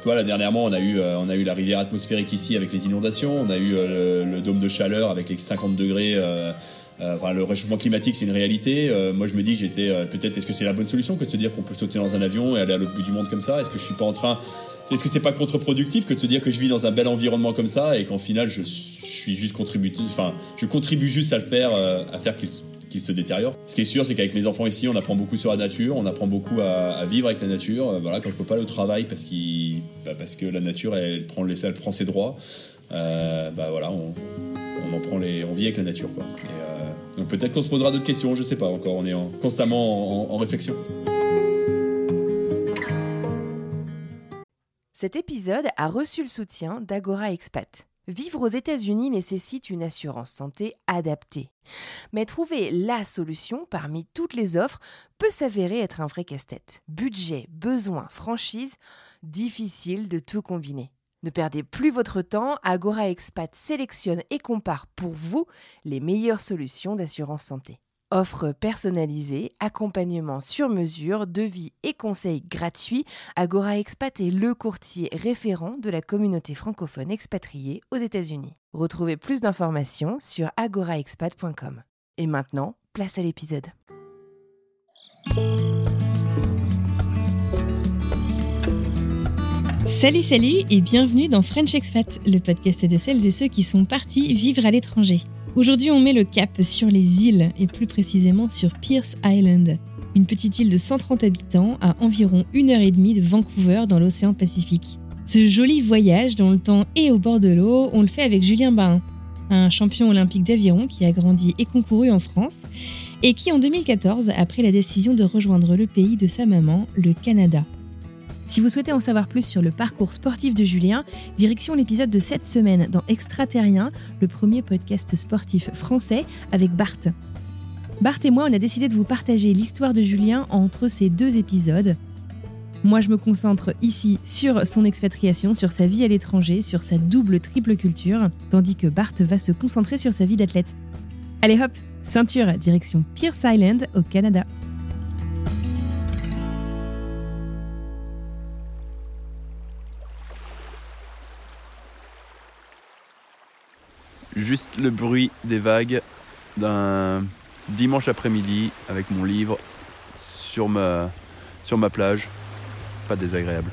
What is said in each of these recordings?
Tu vois, là, dernièrement, on a, eu, euh, on a eu la rivière atmosphérique ici avec les inondations, on a eu euh, le, le dôme de chaleur avec les 50 degrés. euh, euh, enfin, le réchauffement climatique, c'est une réalité. Euh, moi, je me dis, j'étais euh, peut-être, est-ce que c'est la bonne solution que de se dire qu'on peut sauter dans un avion et aller à l'autre bout du monde comme ça? Est-ce que je suis pas en train est-ce que c'est pas contre-productif que de se dire que je vis dans un bel environnement comme ça et qu'en final je, suis juste contributif, enfin je contribue juste à le faire, à faire qu'il se détériore. Ce qui est sûr, c'est qu'avec mes enfants ici, on apprend beaucoup sur la nature, on apprend beaucoup à, vivre avec la nature. Euh, Voilà, quand on peut pas au travail parce bah, parce que la nature elle prend elle prend ses droits. Euh, bah voilà, on, en prend les, on vit avec la nature euh, donc peut-être qu'on se posera d'autres questions, je sais pas encore. On est en- constamment en- en- en réflexion. Cet épisode a reçu le soutien d'Agora Expat. Vivre aux États-Unis nécessite une assurance santé adaptée. Mais trouver la solution parmi toutes les offres peut s'avérer être un vrai casse-tête. Budget, besoins, franchise, difficile de tout combiner. Ne perdez plus votre temps, Agora Expat sélectionne et compare pour vous les meilleures solutions d'assurance santé. Offre personnalisée, accompagnement sur mesure, devis et conseils gratuits, Agora Expat est le courtier référent de la communauté francophone expatriée aux États-Unis. Retrouvez plus d'informations sur agoraexpat.com. Et maintenant, place à l'épisode. Salut, salut et bienvenue dans French Expat, le podcast de celles et ceux qui sont partis vivre à l'étranger. Aujourd'hui, on met le cap sur les îles et plus précisément sur Pierce Island, une petite île de 130 habitants à environ une heure et demie de Vancouver dans l'océan Pacifique. Ce joli voyage dans le temps et au bord de l'eau, on le fait avec Julien Bain, un champion olympique d'aviron qui a grandi et concouru en France et qui en 2014 a pris la décision de rejoindre le pays de sa maman, le Canada. Si vous souhaitez en savoir plus sur le parcours sportif de Julien, direction l'épisode de cette semaine dans Extraterrien, le premier podcast sportif français avec Bart. Bart et moi, on a décidé de vous partager l'histoire de Julien entre ces deux épisodes. Moi, je me concentre ici sur son expatriation, sur sa vie à l'étranger, sur sa double triple culture, tandis que Bart va se concentrer sur sa vie d'athlète. Allez hop, ceinture, direction Pierce Island au Canada. Juste le bruit des vagues d'un dimanche après-midi avec mon livre sur ma, plage. Pas désagréable.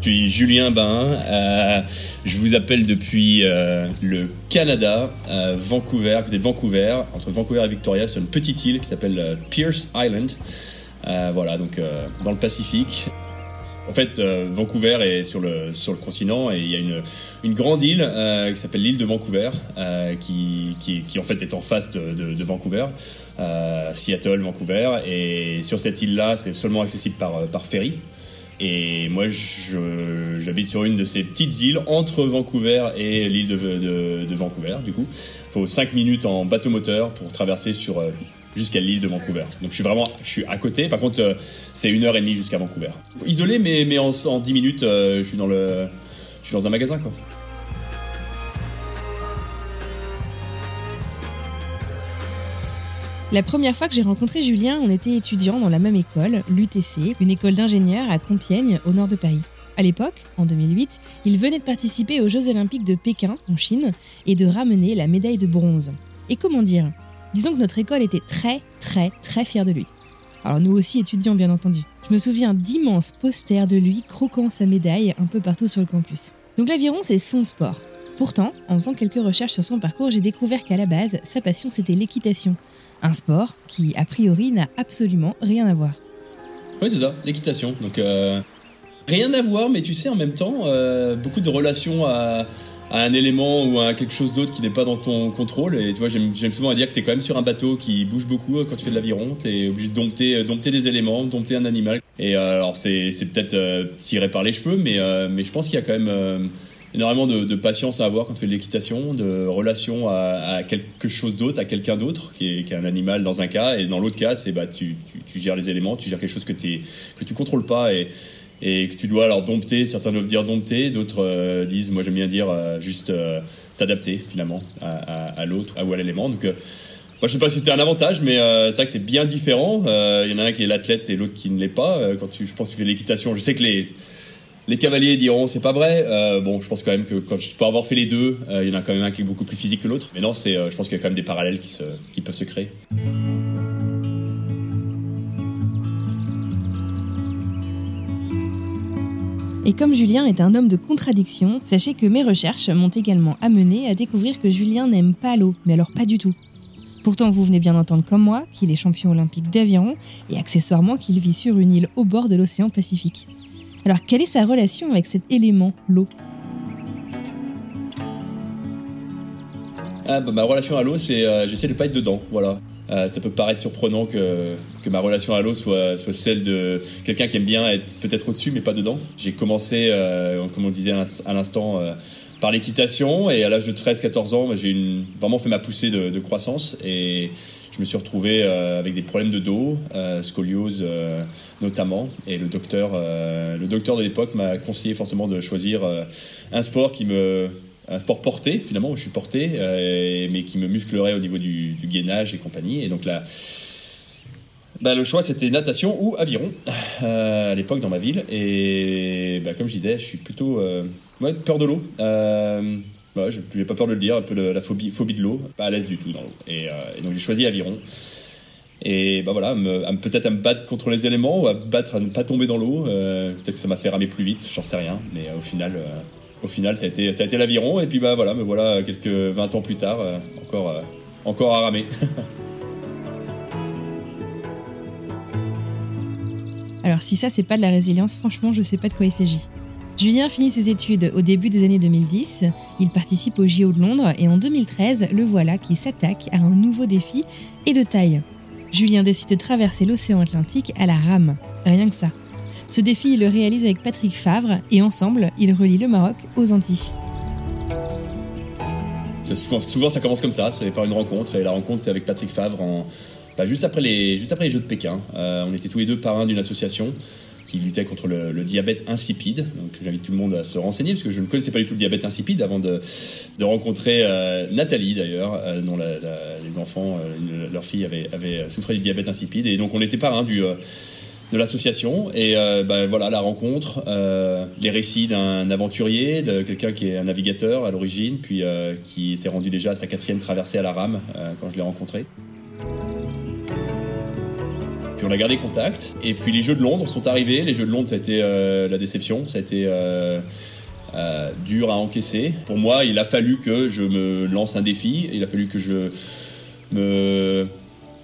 Je suis Julien Bain. euh, je vous appelle depuis euh, le Canada, Vancouver, côté Vancouver, entre Vancouver et Victoria, sur une petite île qui s'appelle euh, Pierce Island. Euh, voilà, donc euh, dans le Pacifique. En fait, euh, Vancouver est sur le sur le continent et il y a une une grande île qui s'appelle l'île de Vancouver, qui, qui en fait est en face de, Vancouver, Seattle, Vancouver. Et sur cette île-là, c'est seulement accessible par par ferry. Et moi, j'habite sur une de ces petites îles entre Vancouver et l'île de, de, Vancouver. Du coup, faut 5 minutes en bateau moteur pour traverser sur jusqu'à l'île de Vancouver. Donc, je suis vraiment, je suis à côté. Par contre, euh, c'est une heure et demie jusqu'à Vancouver. Isolé, mais mais en, en 10 minutes, euh, je suis dans le, je suis dans un magasin quoi. La première fois que j'ai rencontré Julien, on était étudiants dans la même école, l'UTC, une école d'ingénieurs à Compiègne, au nord de Paris. À l'époque, en 2008, il venait de participer aux Jeux Olympiques de Pékin, en Chine, et de ramener la médaille de bronze. Et comment dire? Disons que notre école était très, très, très fière de lui. Alors nous aussi étudiants, bien entendu. Je me souviens d'immenses posters de lui croquant sa médaille un peu partout sur le campus. Donc l'aviron, c'est son sport. Pourtant, en faisant quelques recherches sur son parcours, j'ai découvert qu'à la base, sa passion, c'était l'équitation. Un sport qui, a priori, n'a absolument rien à voir. Oui, c'est ça, l'équitation. Donc, euh, rien à voir, mais tu sais, en même temps, euh, beaucoup de relations à, à un élément ou à quelque chose d'autre qui n'est pas dans ton contrôle. Et tu vois, j'aime souvent dire que tu es quand même sur un bateau qui bouge beaucoup quand tu fais de l'aviron. Tu es obligé de dompter, dompter des éléments, dompter un animal. Et alors, c'est peut-être tiré par les cheveux, mais, mais je pense qu'il y a quand même énormément de, patience à avoir quand tu fais de l'équitation, de relation à, quelque chose d'autre, à quelqu'un d'autre, qui est, un animal dans un cas, et dans l'autre cas, c'est bah, tu, gères les éléments, tu gères quelque chose que, tu que tu contrôles pas et, et que tu dois alors dompter. Certains doivent dire dompter, d'autres euh, disent, moi j'aime bien dire euh, juste euh, s'adapter finalement à, l'autre ou à l'élément. Donc, moi, je sais pas si c'était un avantage, mais c'est vrai que c'est bien différent. Il y en a un qui est l'athlète et l'autre qui ne l'est pas. quand tu, je pense que tu fais l'équitation, je sais que les les cavaliers diront c'est pas vrai. Bon, je pense quand même que quand je peux avoir fait les deux, il y en a quand même un qui est beaucoup plus physique que l'autre. Mais non, c'est, je pense qu'il y a quand même des parallèles qui, se, qui peuvent se créer. Et comme Julien est un homme de contradiction, sachez que mes recherches m'ont également amené à découvrir que Julien n'aime pas l'eau, mais alors pas du tout. Pourtant, vous venez bien entendre comme moi qu'il est champion olympique d'aviron et accessoirement qu'il vit sur une île au bord de l'océan Pacifique. Alors, quelle est sa relation avec cet élément, l'eau? Ah, bah, Ma relation à l'eau, c'est euh, j'essaie de pas être dedans. Voilà. Euh, ça peut paraître surprenant que, que ma relation à l'eau soit, soit celle de quelqu'un qui aime bien être peut-être au-dessus, mais pas dedans. J'ai commencé, euh, comme on disait à l'instant, par l'équitation et à l'âge de 13-14 ans, j'ai vraiment fait ma poussée de, de croissance et je me suis retrouvé euh, avec des problèmes de dos, euh, scoliose euh, notamment, et le docteur, le docteur de l'époque m'a conseillé forcément de choisir un sport qui me un sport porté finalement où je suis porté mais qui me musclerait au niveau du, gainage et compagnie et donc là bah, le choix c'était natation ou aviron à l'époque dans ma ville et bah, comme je disais je suis plutôt ouais, peur de l'eau bah, je n'ai pas peur de le dire, un peu la phobie, phobie de l'eau, pas à l'aise du tout dans l'eau. Et, euh, donc j'ai choisi aviron. Et bah voilà, peut-être à me battre contre les éléments ou à battre à ne pas tomber dans l'eau. Euh, peut-être que ça m'a fait ramer plus vite, j'en sais rien. Mais euh, au final, au final, ça a été, l'aviron. Et puis bah voilà, me voilà quelques 20 ans plus tard, encore, encore à ramer. Alors si ça c'est pas de la résilience, franchement je sais pas de quoi il s'agit. Julien finit ses études au début des années 2010, il participe au JO de Londres et en 2013, le voilà qui s'attaque à un nouveau défi et de taille. Julien décide de traverser l'océan Atlantique à la rame, rien que ça. Ce défi, il le réalise avec Patrick Favre et ensemble, ils relient le Maroc aux Antilles. Souvent, ça commence comme ça, c'est par une rencontre et la rencontre c'est avec Patrick Favre bah, juste, après les, Jeux de Pékin. Euh, on était tous les deux parrains d'une association qui luttait contre le, diabète insipide. Donc j'invite tout le monde à se renseigner parce que je ne connaissais pas du tout le diabète insipide avant de, rencontrer euh, Nathalie d'ailleurs, euh, dont les enfants, leur fille avait, avait souffert du diabète insipide et donc on était parrain du de l'association et ben, voilà la rencontre, les récits d'un aventurier, de quelqu'un qui est un navigateur à l'origine, puis qui était rendu déjà à sa quatrième traversée à la rame quand je l'ai rencontré. Puis on a gardé contact. Et puis les Jeux de Londres sont arrivés. Les Jeux de Londres, ça a été euh, la déception. Ça a été euh, euh, dur à encaisser. Pour moi, il a fallu que je me lance un défi. Il a fallu que je me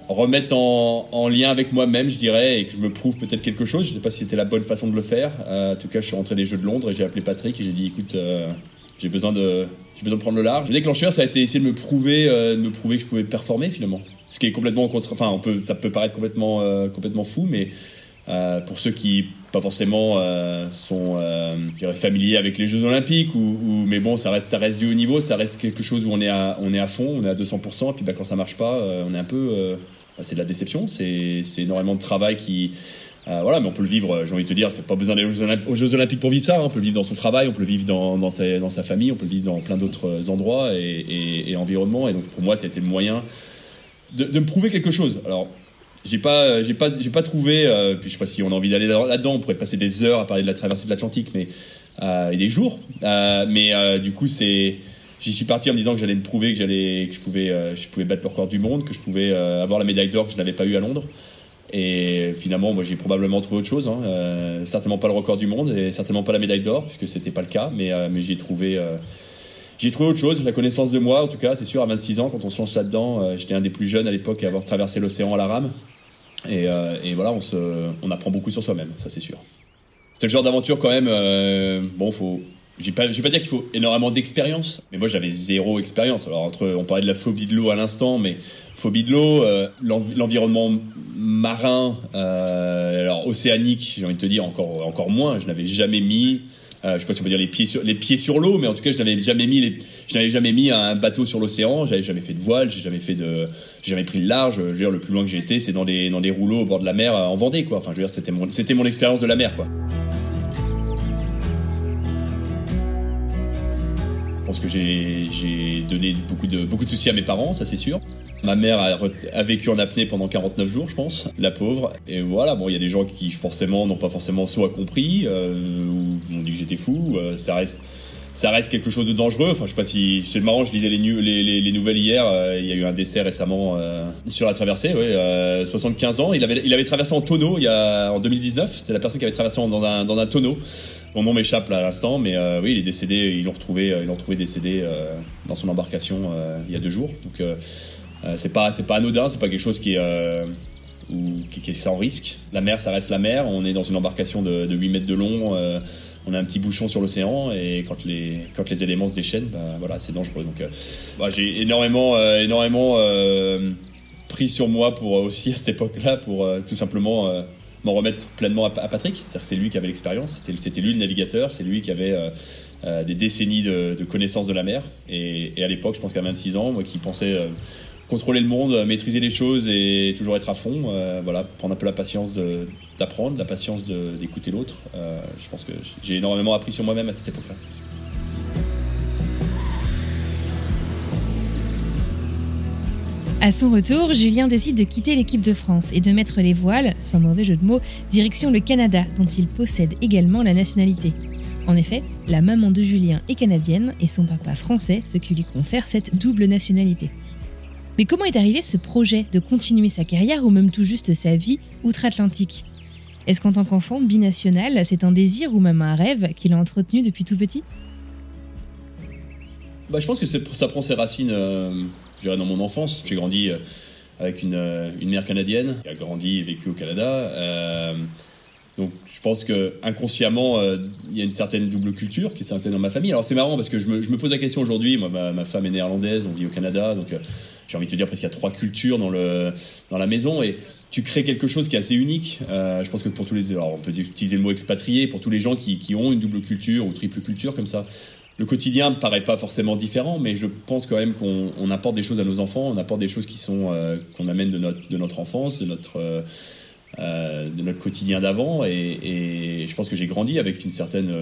remette en, lien avec moi-même, je dirais, et que je me prouve peut-être quelque chose. Je ne sais pas si c'était la bonne façon de le faire. en tout cas, je suis rentré des Jeux de Londres et j'ai appelé Patrick et j'ai dit, écoute, j'ai besoin de j'ai besoin de prendre le large. Le déclencheur, ça a été essayer de me prouver, de me prouver que je pouvais performer finalement ce qui est complètement contre, enfin, ça peut paraître complètement, euh, complètement fou, mais euh, pour ceux qui pas forcément euh, sont familiers avec les Jeux Olympiques ou, mais bon ça reste ça reste du haut niveau ça reste quelque chose où on est à on est à fond on est à 200% et puis bah, quand ça marche pas on est un peu c'est de la déception c'est énormément de travail qui voilà, mais on peut le vivre, j'ai envie de te dire, c'est pas besoin d'aller aux, Jeux Olympiques pour vivre ça. Hein. On peut le vivre dans son travail, on peut le vivre dans, dans, sa, famille, on peut le vivre dans plein d'autres endroits et, et, et environnements. Et donc pour moi, ça a été le moyen de, me prouver quelque chose. Alors, j'ai pas, j'ai pas, j'ai pas trouvé. Euh, puis je sais pas si on a envie d'aller là-dedans. On pourrait passer des heures à parler de la traversée de l'Atlantique, mais euh, et des jours. Euh, mais du coup, c'est, j'y suis parti en disant que j'allais me prouver que j'allais, que je pouvais, je pouvais battre le record du monde, que je pouvais avoir la médaille d'or que je n'avais pas eu à Londres. Et finalement, moi, j'ai probablement trouvé autre chose. Hein. certainement pas le record du monde et certainement pas la médaille d'or, puisque c'était pas le cas. Mais, mais j'ai trouvé j'ai trouvé autre chose, la connaissance de moi, en tout cas, c'est sûr, à 26 ans, quand on se lance là-dedans, euh, j'étais un des plus jeunes à l'époque à avoir traversé l'océan à la rame. Et, euh, voilà, on, se, on apprend beaucoup sur soi-même, ça c'est sûr. C'est le genre d'aventure quand même, euh, bon, faut, je vais pas, je vais pas dire qu'il faut énormément d'expérience, mais moi j'avais zéro expérience. Alors entre, on parlait de la phobie de l'eau à l'instant, mais phobie de l'eau, euh, l'environnement marin, euh, alors océanique, j'ai envie de te dire encore encore moins. Je n'avais jamais mis, euh, je sais pas si on peut dire les pieds sur l'eau, mais en tout cas je n'avais jamais mis les, je n'avais jamais mis un bateau sur l'océan. J'avais jamais fait de voile, j'ai jamais fait de, j'ai jamais pris le large. Je veux dire le plus loin que j'ai été, c'est dans des dans des rouleaux au bord de la mer en Vendée quoi. Enfin je veux dire c'était mon c'était mon expérience de la mer quoi. Pense que j'ai donné beaucoup de, soucis à mes parents, ça c'est sûr. Ma mère a, vécu en apnée pendant 49 jours, je pense, la pauvre. Et voilà, bon, il y a des gens qui forcément n'ont pas forcément soit compris, euh, ou m'ont dit que j'étais fou. Euh, ça reste, ça reste quelque chose de dangereux. Enfin, je sais pas si c'est marrant. Je lisais les, les, les, nouvelles hier. Euh, il y a eu un décès récemment euh, sur la traversée. Oui, 75 ans. Il avait, il avait traversé en tonneau il y a en 2019. C'est la personne qui avait traversé dans un, dans un tonneau. Mon nom m'échappe là à l'instant, mais euh, oui, il est décédé. Ils l'ont retrouvé, euh, ils l'ont retrouvé décédé euh, dans son embarcation il y a deux jours. Donc c'est pas, c'est pas anodin, c'est pas quelque chose qui est qui, est sans risque. La mer, ça reste la mer. On est dans une embarcation de, 8 mètres de long. On a un petit bouchon sur l'océan et quand les, quand les éléments se déchaînent, bah, voilà, c'est dangereux. Donc, bah, j'ai énormément, énormément pris sur moi pour aussi à cette époque-là pour tout simplement m'en remettre pleinement à, Patrick. C'est-à-dire que c'est lui qui avait l'expérience, c'était lui le navigateur, c'est lui qui avait euh, euh, des décennies de, connaissances de la mer. Et, à l'époque, je pense qu'à 26 ans, moi qui pensais euh, contrôler le monde, maîtriser les choses et toujours être à fond, voilà, prendre un peu la patience d'apprendre, la patience d'écouter l'autre. je pense que j'ai énormément appris sur moi-même à cette époque-là. À son retour, Julien décide de quitter l'équipe de France et de mettre les voiles, sans mauvais jeu de mots, direction le Canada, dont il possède également la nationalité. En effet, la maman de Julien est canadienne et son papa français, ce qui lui confère cette double nationalité. Mais comment est arrivé ce projet de continuer sa carrière ou même tout juste sa vie outre-Atlantique? Est-ce qu'en tant qu'enfant binational, c'est un désir ou même un rêve qu'il a entretenu depuis tout petit? Bah, Je pense que ça prend ses racines euh, dans mon enfance. J'ai grandi euh, avec une, euh, une, mère canadienne qui a grandi et vécu au Canada. Donc je pense que inconsciemment, il y a une certaine double culture qui s'est dans ma famille. Alors c'est marrant parce que je me, je me pose la question aujourd'hui. Moi, ma, femme est néerlandaise, on vit au Canada, donc j'ai envie de te dire parce qu'il y a trois cultures dans le dans la maison et tu crées quelque chose qui est assez unique. je pense que pour tous les, alors on peut utiliser le mot expatrié pour tous les gens qui, qui ont une double culture ou triple culture comme ça le quotidien ne paraît pas forcément différent, mais je pense quand même qu'on apporte des choses à nos enfants, on apporte des choses qui sont euh, qu'on amène de notre de notre enfance, de notre euh, euh, de notre quotidien d'avant, et, et, je pense que j'ai grandi avec une certaine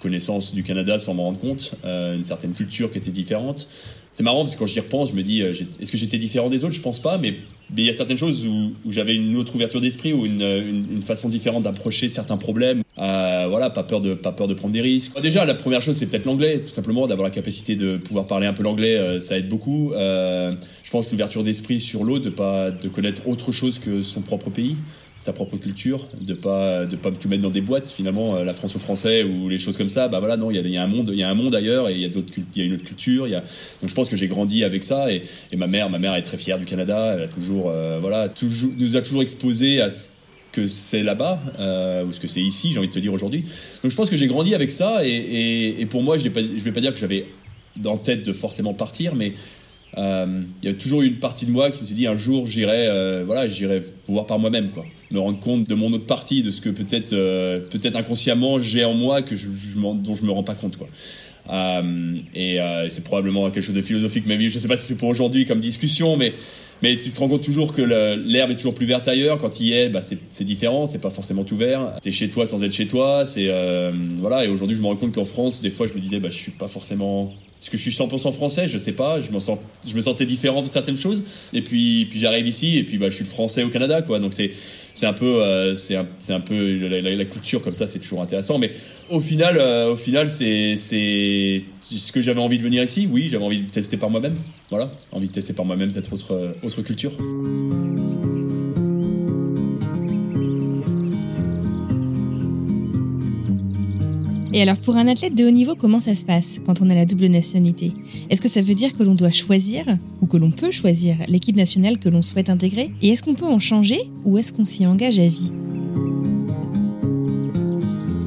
connaissance du Canada sans m'en rendre compte, une certaine culture qui était différente. C'est marrant parce que quand j'y repense, je me dis, est-ce que j'étais différent des autres? Je pense pas, mais il y a certaines choses où, j'avais une autre ouverture d'esprit ou une, une, une, façon différente d'approcher certains problèmes. Euh, voilà, pas peur de pas peur de prendre des risques. Déjà, la première chose, c'est peut-être l'anglais, tout simplement, d'avoir la capacité de pouvoir parler un peu l'anglais, euh, ça aide beaucoup. Euh, je pense l'ouverture d'esprit sur l'autre, de pas de connaître autre chose que son propre pays sa propre culture, de pas de pas tout mettre dans des boîtes finalement euh, la France aux Français ou les choses comme ça. Bah voilà non, il y a, un monde, il y a un monde ailleurs et il y a d'autres il y a une autre culture. Y a donc je pense que j'ai grandi avec ça et, et, ma mère ma mère est très fière du Canada. Elle a toujours euh, voilà toujours nous a toujours exposé à ce que c'est là-bas euh, ou ce que c'est ici. J'ai envie de te dire aujourd'hui. Donc je pense que j'ai grandi avec ça et, et, et pour moi je vais pas je vais pas dire que j'avais en tête de forcément partir, mais euh, il y a toujours eu une partie de moi qui me s'est dit un jour j'irai euh, voilà j'irai voir par moi-même quoi. Me rendre compte de mon autre partie de ce que peut-être euh, peut-être inconsciemment j'ai en moi que je, je dont je me rends pas compte quoi. Euh, et c'est probablement quelque chose de philosophique mais je sais pas si c'est pour aujourd'hui comme discussion mais mais tu te rends compte toujours que l'herbe est toujours plus verte ailleurs. Quand il y est bah c'est différent c'est pas forcément tout vert. T'es chez toi sans être chez toi c'est voilà. Et aujourd'hui je me rends compte qu'en France des fois je me disais bah je suis pas forcément est-ce que je suis 100% français Je sais pas. Je sens, je me sentais différent de certaines choses. Et puis, puis j'arrive ici et puis bah, je suis français au Canada, quoi. Donc c'est, c'est un peu, euh, c'est un, un peu la, la, culture comme ça, c'est toujours intéressant. Mais au final, euh, au final, c'est, c'est ce que j'avais envie de venir ici. Oui, j'avais envie de tester par moi-même. Voilà, envie de tester par moi-même cette autre, autre culture. Et alors pour un athlète de haut niveau, comment ça se passe quand on a la double nationalité? Est-ce que ça veut dire que l'on doit choisir ou que l'on peut choisir l'équipe nationale que l'on souhaite intégrer? Et est-ce qu'on peut en changer ou est-ce qu'on s'y engage à vie?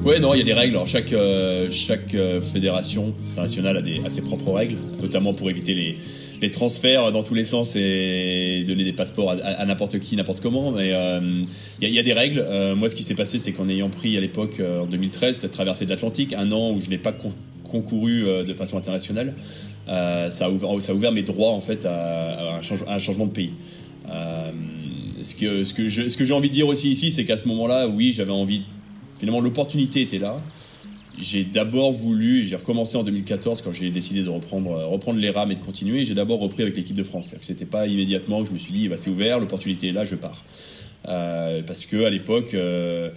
Ouais, non, il y a des règles. Chaque, euh, chaque euh, fédération internationale a ses propres règles, notamment pour éviter les, les transferts dans tous les sens et donner des passeports à, n'importe qui, n'importe comment. Mais euh, il y, a, des règles. moi, ce qui s'est passé, c'est qu'en ayant pris à l'époque, en 2013, cette traversée de l'Atlantique, un an où je n'ai pas con concouru de façon internationale, ça, a ouvert, ça a ouvert mes droits en fait à, un, un, changement de pays. ce que, ce que j'ai envie de dire aussi ici, c'est qu'à ce moment-là, oui, j'avais envie finalement l'opportunité était là. J'ai d'abord voulu, j'ai recommencé en 2014 quand j'ai décidé de reprendre, euh, reprendre les rames et de continuer. J'ai d'abord repris avec l'équipe de France. C'était pas immédiatement que je me suis dit, bah, c'est ouvert, l'opportunité est là, je pars. Euh, parce que l'époque, euh,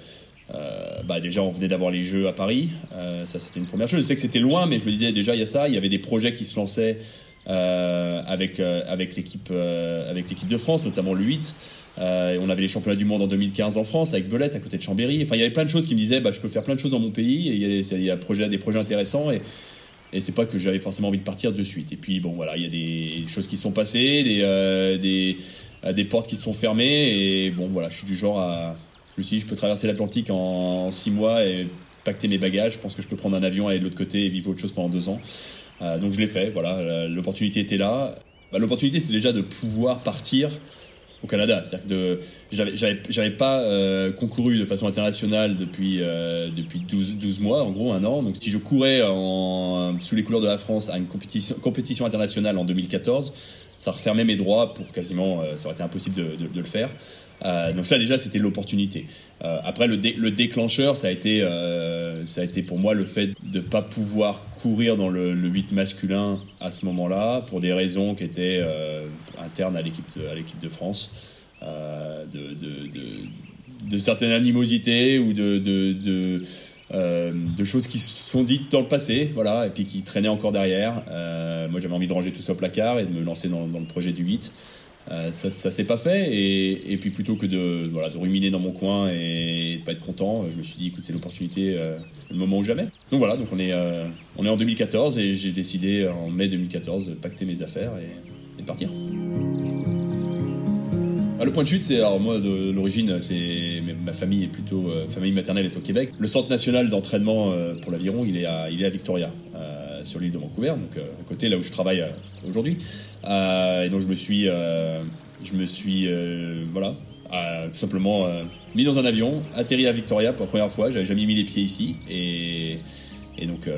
euh, bah déjà on venait d'avoir les Jeux à Paris. Euh, ça c'était une première chose. Je sais que c'était loin, mais je me disais déjà il y a ça. Il y avait des projets qui se lançaient avec avec l'équipe avec l'équipe de France, notamment le 8. Euh, on avait les championnats du monde en 2015 en France avec Belette à côté de Chambéry. Enfin, il y avait plein de choses qui me disaient, bah, je peux faire plein de choses dans mon pays. Et il y a, des projets intéressants. Et, c'est pas que j'avais forcément envie de partir de suite. Et puis bon, voilà, il y a des choses qui sont passées, des, euh, des, euh, des portes qui se sont fermées. Et bon, voilà, je suis du genre à. Je me suis dit, je peux traverser l'Atlantique en, six mois et pacter mes bagages. Je pense que je peux prendre un avion, aller de l'autre côté et vivre autre chose pendant deux ans. Euh, donc je l'ai fait, voilà, l'opportunité était là. Bah, l'opportunité, c'est déjà de pouvoir partir au Canada. C'est-à-dire que j'avais pas euh, concouru de façon internationale depuis, euh, depuis 12, 12, mois, en gros un an. Donc si je courais sous les couleurs de la France à une compétition, compétition internationale en 2014, ça refermait mes droits pour quasiment, euh, ça aurait été impossible de, de le faire. Euh, donc ça déjà c'était l'opportunité. Euh, après le, dé, le, déclencheur ça a été euh, ça a été pour moi le fait de pas pouvoir courir dans le, le 8 masculin à ce moment-là pour des raisons qui étaient internes à l'équipe à l'équipe de France de, certaines animosités ou de, choses qui sont dites dans le passé, voilà, et puis qui traînaient encore derrière. Moi, j'avais envie de ranger tout ça au placard et de me lancer dans le projet du 8. Euh, ça, ça s'est pas fait, et, puis plutôt que de, voilà, de ruminer dans mon coin et de pas être content, je me suis dit, écoute, c'est l'opportunité, euh, le moment ou jamais. Donc voilà, donc on est, euh, on est en 2014 et j'ai décidé en mai 2014 de pacter mes affaires et, de partir. Ah, le point de chute, c'est alors moi de l'origine, c'est ma famille est plutôt euh, famille maternelle est au Québec. Le centre national d'entraînement euh, pour l'aviron, il est à Victoria, euh, sur l'île de Vancouver, donc à côté là où je travaille aujourd'hui. et donc je me suis je me suis voilà tout simplement mis dans un avion, atterri à Victoria pour la première fois. J'avais jamais mis les pieds ici et donc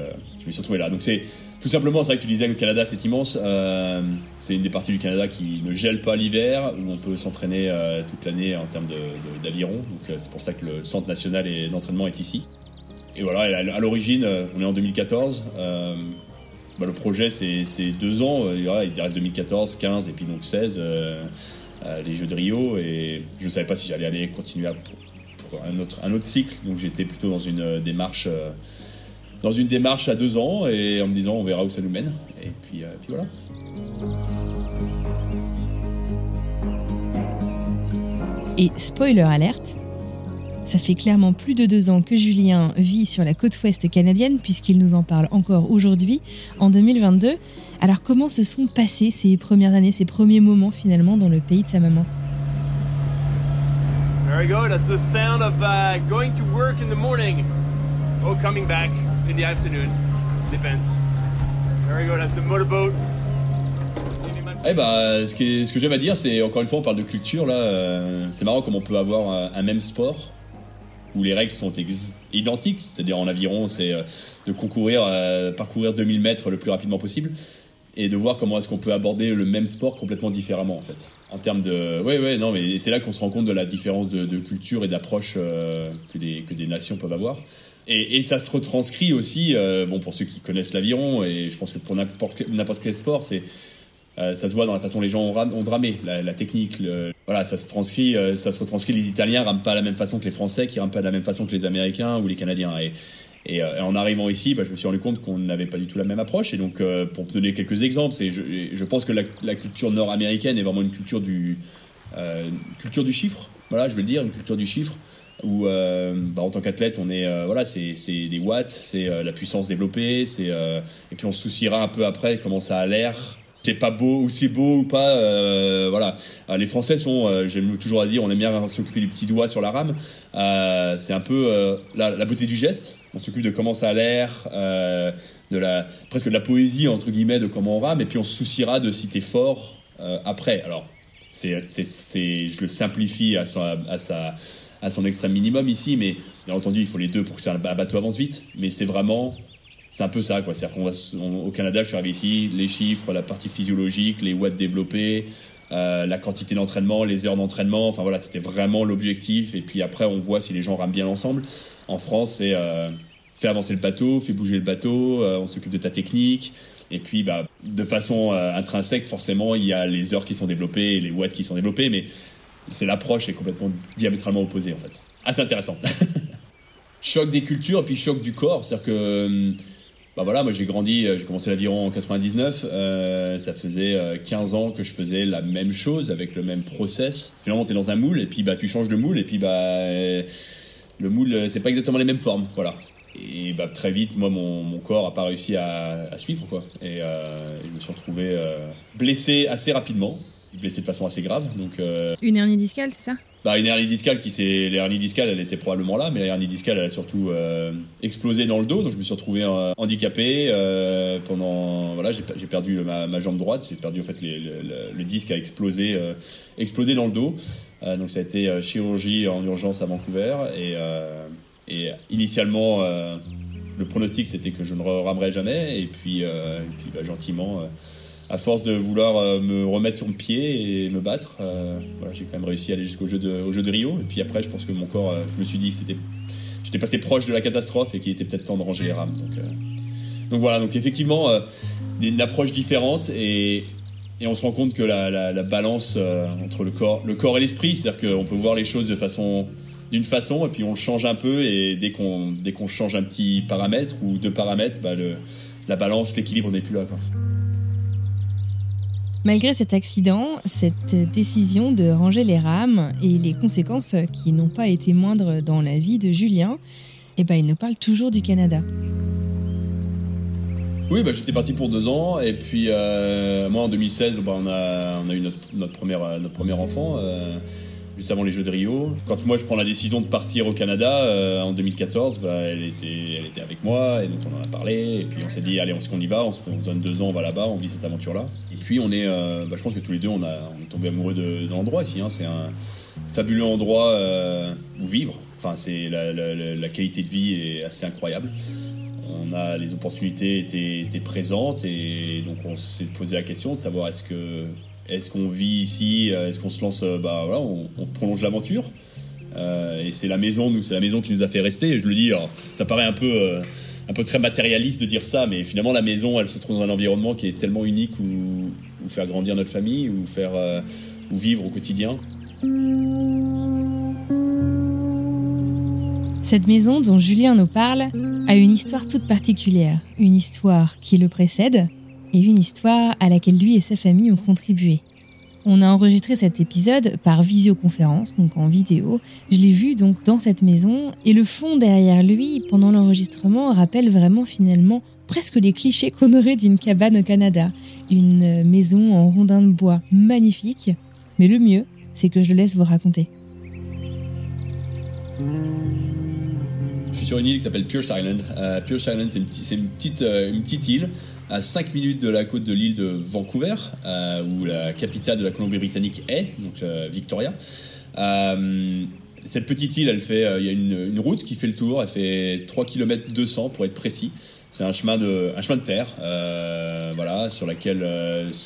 je me suis retrouvé là. Donc c'est tout simplement, c'est vrai que tu disais que le Canada c'est immense. Euh, c'est une des parties du Canada qui ne gèle pas l'hiver, où on peut s'entraîner euh, toute l'année en termes d'aviron. Donc euh, c'est pour ça que le centre national d'entraînement est ici. Et voilà, à l'origine, euh, on est en 2014. Euh, bah, le projet c'est deux ans. il reste 2014, 15 et puis donc 16 les Jeux de Rio. Et je ne savais pas si j'allais aller continuer pour, un, autre, cycle. Donc j'étais plutôt dans une démarche dans une démarche à deux ans et en me disant on verra où ça nous mène. Et puis, euh, puis voilà. Et spoiler alerte, ça fait clairement plus de deux ans que Julien vit sur la côte ouest canadienne, puisqu'il nous en parle encore aujourd'hui, en 2022. Alors comment se sont passées ces premières années, ces premiers moments finalement dans le pays de sa maman? There we go, that's the sound of uh, going to work in the morning. Oh, coming back in the afternoon. Depends. There we go, that's the motorboat. Eh bah, ce, qui est, ce que j'aime à dire, c'est encore une fois, on parle de culture là. Euh, c'est marrant comme on peut avoir un, un, même sport où les règles sont identiques, c'est-à-dire en aviron, c'est euh, de concourir, euh, parcourir 2000 mètres le plus rapidement possible, et de voir comment est-ce qu'on peut aborder le même sport complètement différemment en fait. En termes de, ouais, ouais, non, mais c'est là qu'on se rend compte de la différence de, culture et d'approche euh, que, des, que des nations peuvent avoir. Et, ça se retranscrit aussi, bon, pour ceux qui connaissent l'aviron, et je pense que pour n'importe quel sport, c'est ça se voit dans la façon les gens ont, ram, ont dramé, la, la technique, le, voilà, ça se transcrit, euh, ça se retranscrit. Les Italiens rament pas de la même façon que les Français, qui rament pas de la même façon que les Américains ou les Canadiens. Et, et, euh, en arrivant ici, bah, je me suis rendu compte qu'on n'avait pas du tout la même approche. Et donc, euh, pour donner quelques exemples, je, je pense que la, la culture nord-américaine est vraiment une culture du, culture du chiffre. Voilà, je veux dire, une culture du chiffre où euh, bah, en tant qu'athlète on est euh, voilà c'est des watts c'est euh, la puissance développée c'est euh, et puis on se souciera un peu après comment ça a l'air c'est pas beau ou c'est beau ou pas euh, voilà les français sont j'aime toujours à dire on aime bien s'occuper du petit doigt sur la rame c'est un peu la, la, beauté du geste on s'occupe de comment ça a l'air, euh, de la presque de la poésie entre guillemets de comment on rame, et puis on se souciera de si t'es fort euh, après. Alors, c'est, c'est, c'est, je le simplifie à sa, à à son extrême minimum ici, mais bien entendu, il faut les deux pour que un bateau avance vite. Mais c'est vraiment, c'est un peu ça, quoi. C'est-à-dire qu'on au Canada, je suis arrivé ici, les chiffres, la partie physiologique, les watts développés, euh, la quantité d'entraînement, les heures d'entraînement. Enfin voilà, c'était vraiment l'objectif. Et puis après, on voit si les gens rament bien ensemble. En France, c'est euh, fais avancer le bateau, fais bouger le bateau, euh, on s'occupe de ta technique. Et puis, bah, de façon euh, intrinsèque, forcément, il y a les heures qui sont développées et les watts qui sont développés, mais c'est l'approche est complètement diamétralement opposée en fait. Assez intéressant. choc des cultures et puis choc du corps, c'est-à-dire que euh, bah voilà, moi j'ai grandi, euh, j'ai commencé l'aviron en 99, euh, ça faisait euh, 15 ans que je faisais la même chose avec le même process. Finalement, tu es dans un moule et puis bah tu changes de moule et puis bah euh, le moule euh, c'est pas exactement les mêmes formes, voilà. Et bah très vite, moi mon, corps a pas réussi à, suivre quoi. Et euh, je me suis retrouvé euh, blessé assez rapidement, blessé de façon assez grave. Donc euh, Une hernie discale, c'est ça? Bah, une hernie discale qui s'est l'hernie discale elle était probablement là mais l'hernie discale elle a surtout euh, explosé dans le dos donc je me suis retrouvé euh, handicapé euh, pendant voilà j'ai perdu ma, jambe droite j'ai perdu en fait le, disque a explosé euh, explosé dans le dos. Euh, donc ça a été chirurgie en urgence à Vancouver et et initialement le pronostic c'était que je ne ramerais jamais et puis et puis bah, gentiment à force de vouloir euh, me remettre sur le pied et me battre, euh, voilà, j'ai quand même réussi à aller jusqu'au jeu de, jeu de Rio. Et puis après, je pense que mon corps, euh, je me suis dit, c'était, j'étais passé proche de la catastrophe et qu'il était peut-être temps de ranger les rames. Donc, euh, donc voilà, donc effectivement, euh, une approche différente et, et on se rend compte que la, la, la balance entre le corps, le corps et l'esprit, c'est-à-dire qu'on peut voir les choses de façon d'une façon et puis on le change un peu et dès qu'on dès qu'on change un petit paramètre ou deux paramètres, bah le, la balance, l'équilibre n'est plus là. Quoi. Malgré cet accident, cette décision de ranger les rames et les conséquences qui n'ont pas été moindres dans la vie de Julien, eh ben, il nous parle toujours du Canada. Oui, bah, j'étais parti pour deux ans et puis euh, moi en 2016, bah, on a on a eu notre première euh, notre premier enfant euh, juste avant les Jeux de Rio. Quand moi je prends la décision de partir au Canada euh, en 2014, bah, elle était elle était avec moi et donc on en a parlé et puis on s'est dit allez on qu'on y va, on se on donne deux ans, on va là-bas, on vit cette aventure là. Et puis on est, euh, bah, je pense que tous les deux on a on est tombé amoureux de, de l'endroit ici. Hein. C'est un fabuleux endroit euh, où vivre. Enfin la, qualité de vie est assez incroyable on a les opportunités étaient présentes et donc on s'est posé la question de savoir est-ce que est-ce qu'on vit ici euh, est-ce qu'on se lance euh, bah voilà on, on prolonge l'aventure. Euh, et c'est la maison nous c'est la maison qui nous a fait rester. Et je le dis ça paraît un peu un peu très matérialiste de dire ça mais finalement la maison elle se trouve dans un environnement qui est tellement unique où, où faire grandir notre famille ou faire ou vivre au quotidien. Cette maison dont Julien nous parle a une histoire toute particulière, une histoire qui le précède et une histoire à laquelle lui et sa famille ont contribué. On a enregistré cet épisode par visioconférence, donc en vidéo. Je l'ai vu donc dans cette maison et le fond derrière lui pendant l'enregistrement rappelle vraiment finalement presque les clichés qu'on aurait d'une cabane au Canada. Une maison en rondin de bois magnifique, mais le mieux, c'est que je le laisse vous raconter. Je suis sur une île qui s'appelle Pierce Island. Euh, Pierce Island, c'est une, euh, une petite île à 5 minutes de la côte de l'île de Vancouver, euh, où la capitale de la Colombie-Britannique est, donc euh, Victoria. Euh, cette petite île, elle fait, il y a une, route qui fait le tour, elle fait 3 km 200 pour être précis. C'est un chemin de, un chemin de terre, voilà, sur laquelle,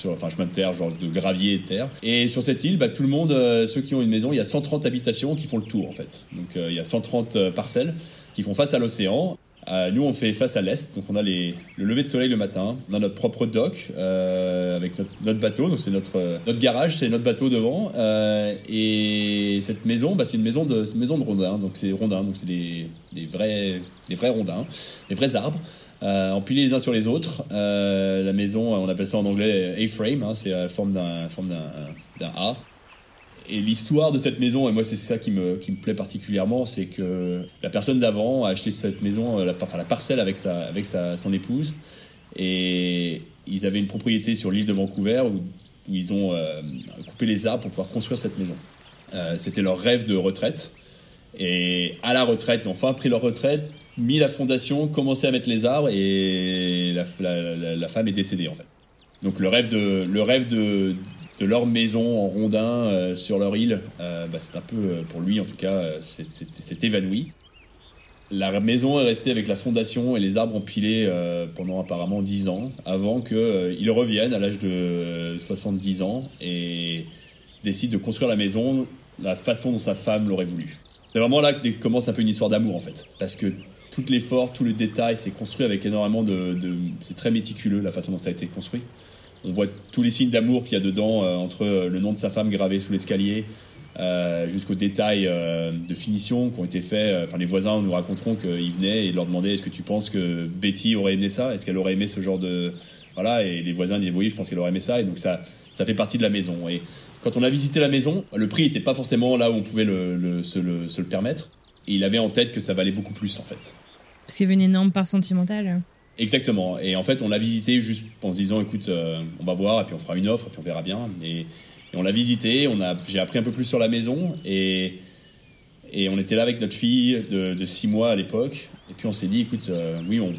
enfin, un chemin de terre, genre de gravier et de terre. Et sur cette île, bah, tout le monde, ceux qui ont une maison, il y a 130 habitations qui font le tour, en fait. Donc, il y a 130 euh, parcelles qui font face à l'océan. Euh, nous, on fait face à l'est, donc on a le lever de soleil le matin. On a notre propre dock euh, avec notre, bateau, donc c'est notre, euh, notre garage, c'est notre bateau devant. Et cette maison, bah, c'est une maison de, maison de rondins, donc c'est rondins, donc c'est des, vrais, des vrais rondins, des vrais arbres. Empilés les uns sur les autres. La maison, on appelle ça en anglais A-frame, hein, c'est la forme d'un A. Et l'histoire de cette maison, et moi c'est ça qui me, plaît particulièrement, c'est que la personne d'avant a acheté cette maison, euh, la, enfin, la parcelle avec, sa, avec son épouse, et ils avaient une propriété sur l'île de Vancouver où, ils ont euh, coupé les arbres pour pouvoir construire cette maison. Euh, C'était leur rêve de retraite, et à la retraite, ils ont enfin pris leur retraite, mis la fondation, commencé à mettre les arbres et la, la, la, femme est décédée en fait. Donc le rêve de, le rêve de, de leur maison en rondin euh, sur leur île, euh, bah, c'est un peu, euh, pour lui en tout cas, c'est évanoui. La maison est restée avec la fondation et les arbres empilés pendant apparemment 10 ans, avant qu'il revienne à l'âge de 70 ans et décide de construire la maison la façon dont sa femme l'aurait voulu. C'est vraiment là que commence un peu une histoire d'amour en fait, parce que tout l'effort, tout le détail, c'est construit avec énormément de c'est très méticuleux la façon dont ça a été construit. On voit tous les signes d'amour qu'il y a dedans, euh, entre euh, le nom de sa femme gravé sous l'escalier, euh, jusqu'aux détails de finition qui ont été faits. Enfin, les voisins nous raconteront qu'ils venaient et leur demandaient est-ce que tu penses que Betty aurait aimé ça? Est-ce qu'elle aurait aimé ce genre de voilà Et les voisins disaient oui, je pense qu'elle aurait aimé ça. Et donc ça, ça fait partie de la maison. Et quand on a visité la maison, le prix n'était pas forcément là où on pouvait le, se, le, se, le, permettre. Et il avait en tête que ça valait beaucoup plus en fait. Parce qu'il y avait une énorme part sentimentale. Exactement. Et en fait, on l'a visité juste en se disant, écoute, euh, on va voir, et puis on fera une offre, et puis on verra bien. Et, on l'a visité, on a, j'ai appris un peu plus sur la maison, et, et on était là avec notre fille de, six mois à l'époque. Et puis on s'est dit, écoute, euh, oui, on,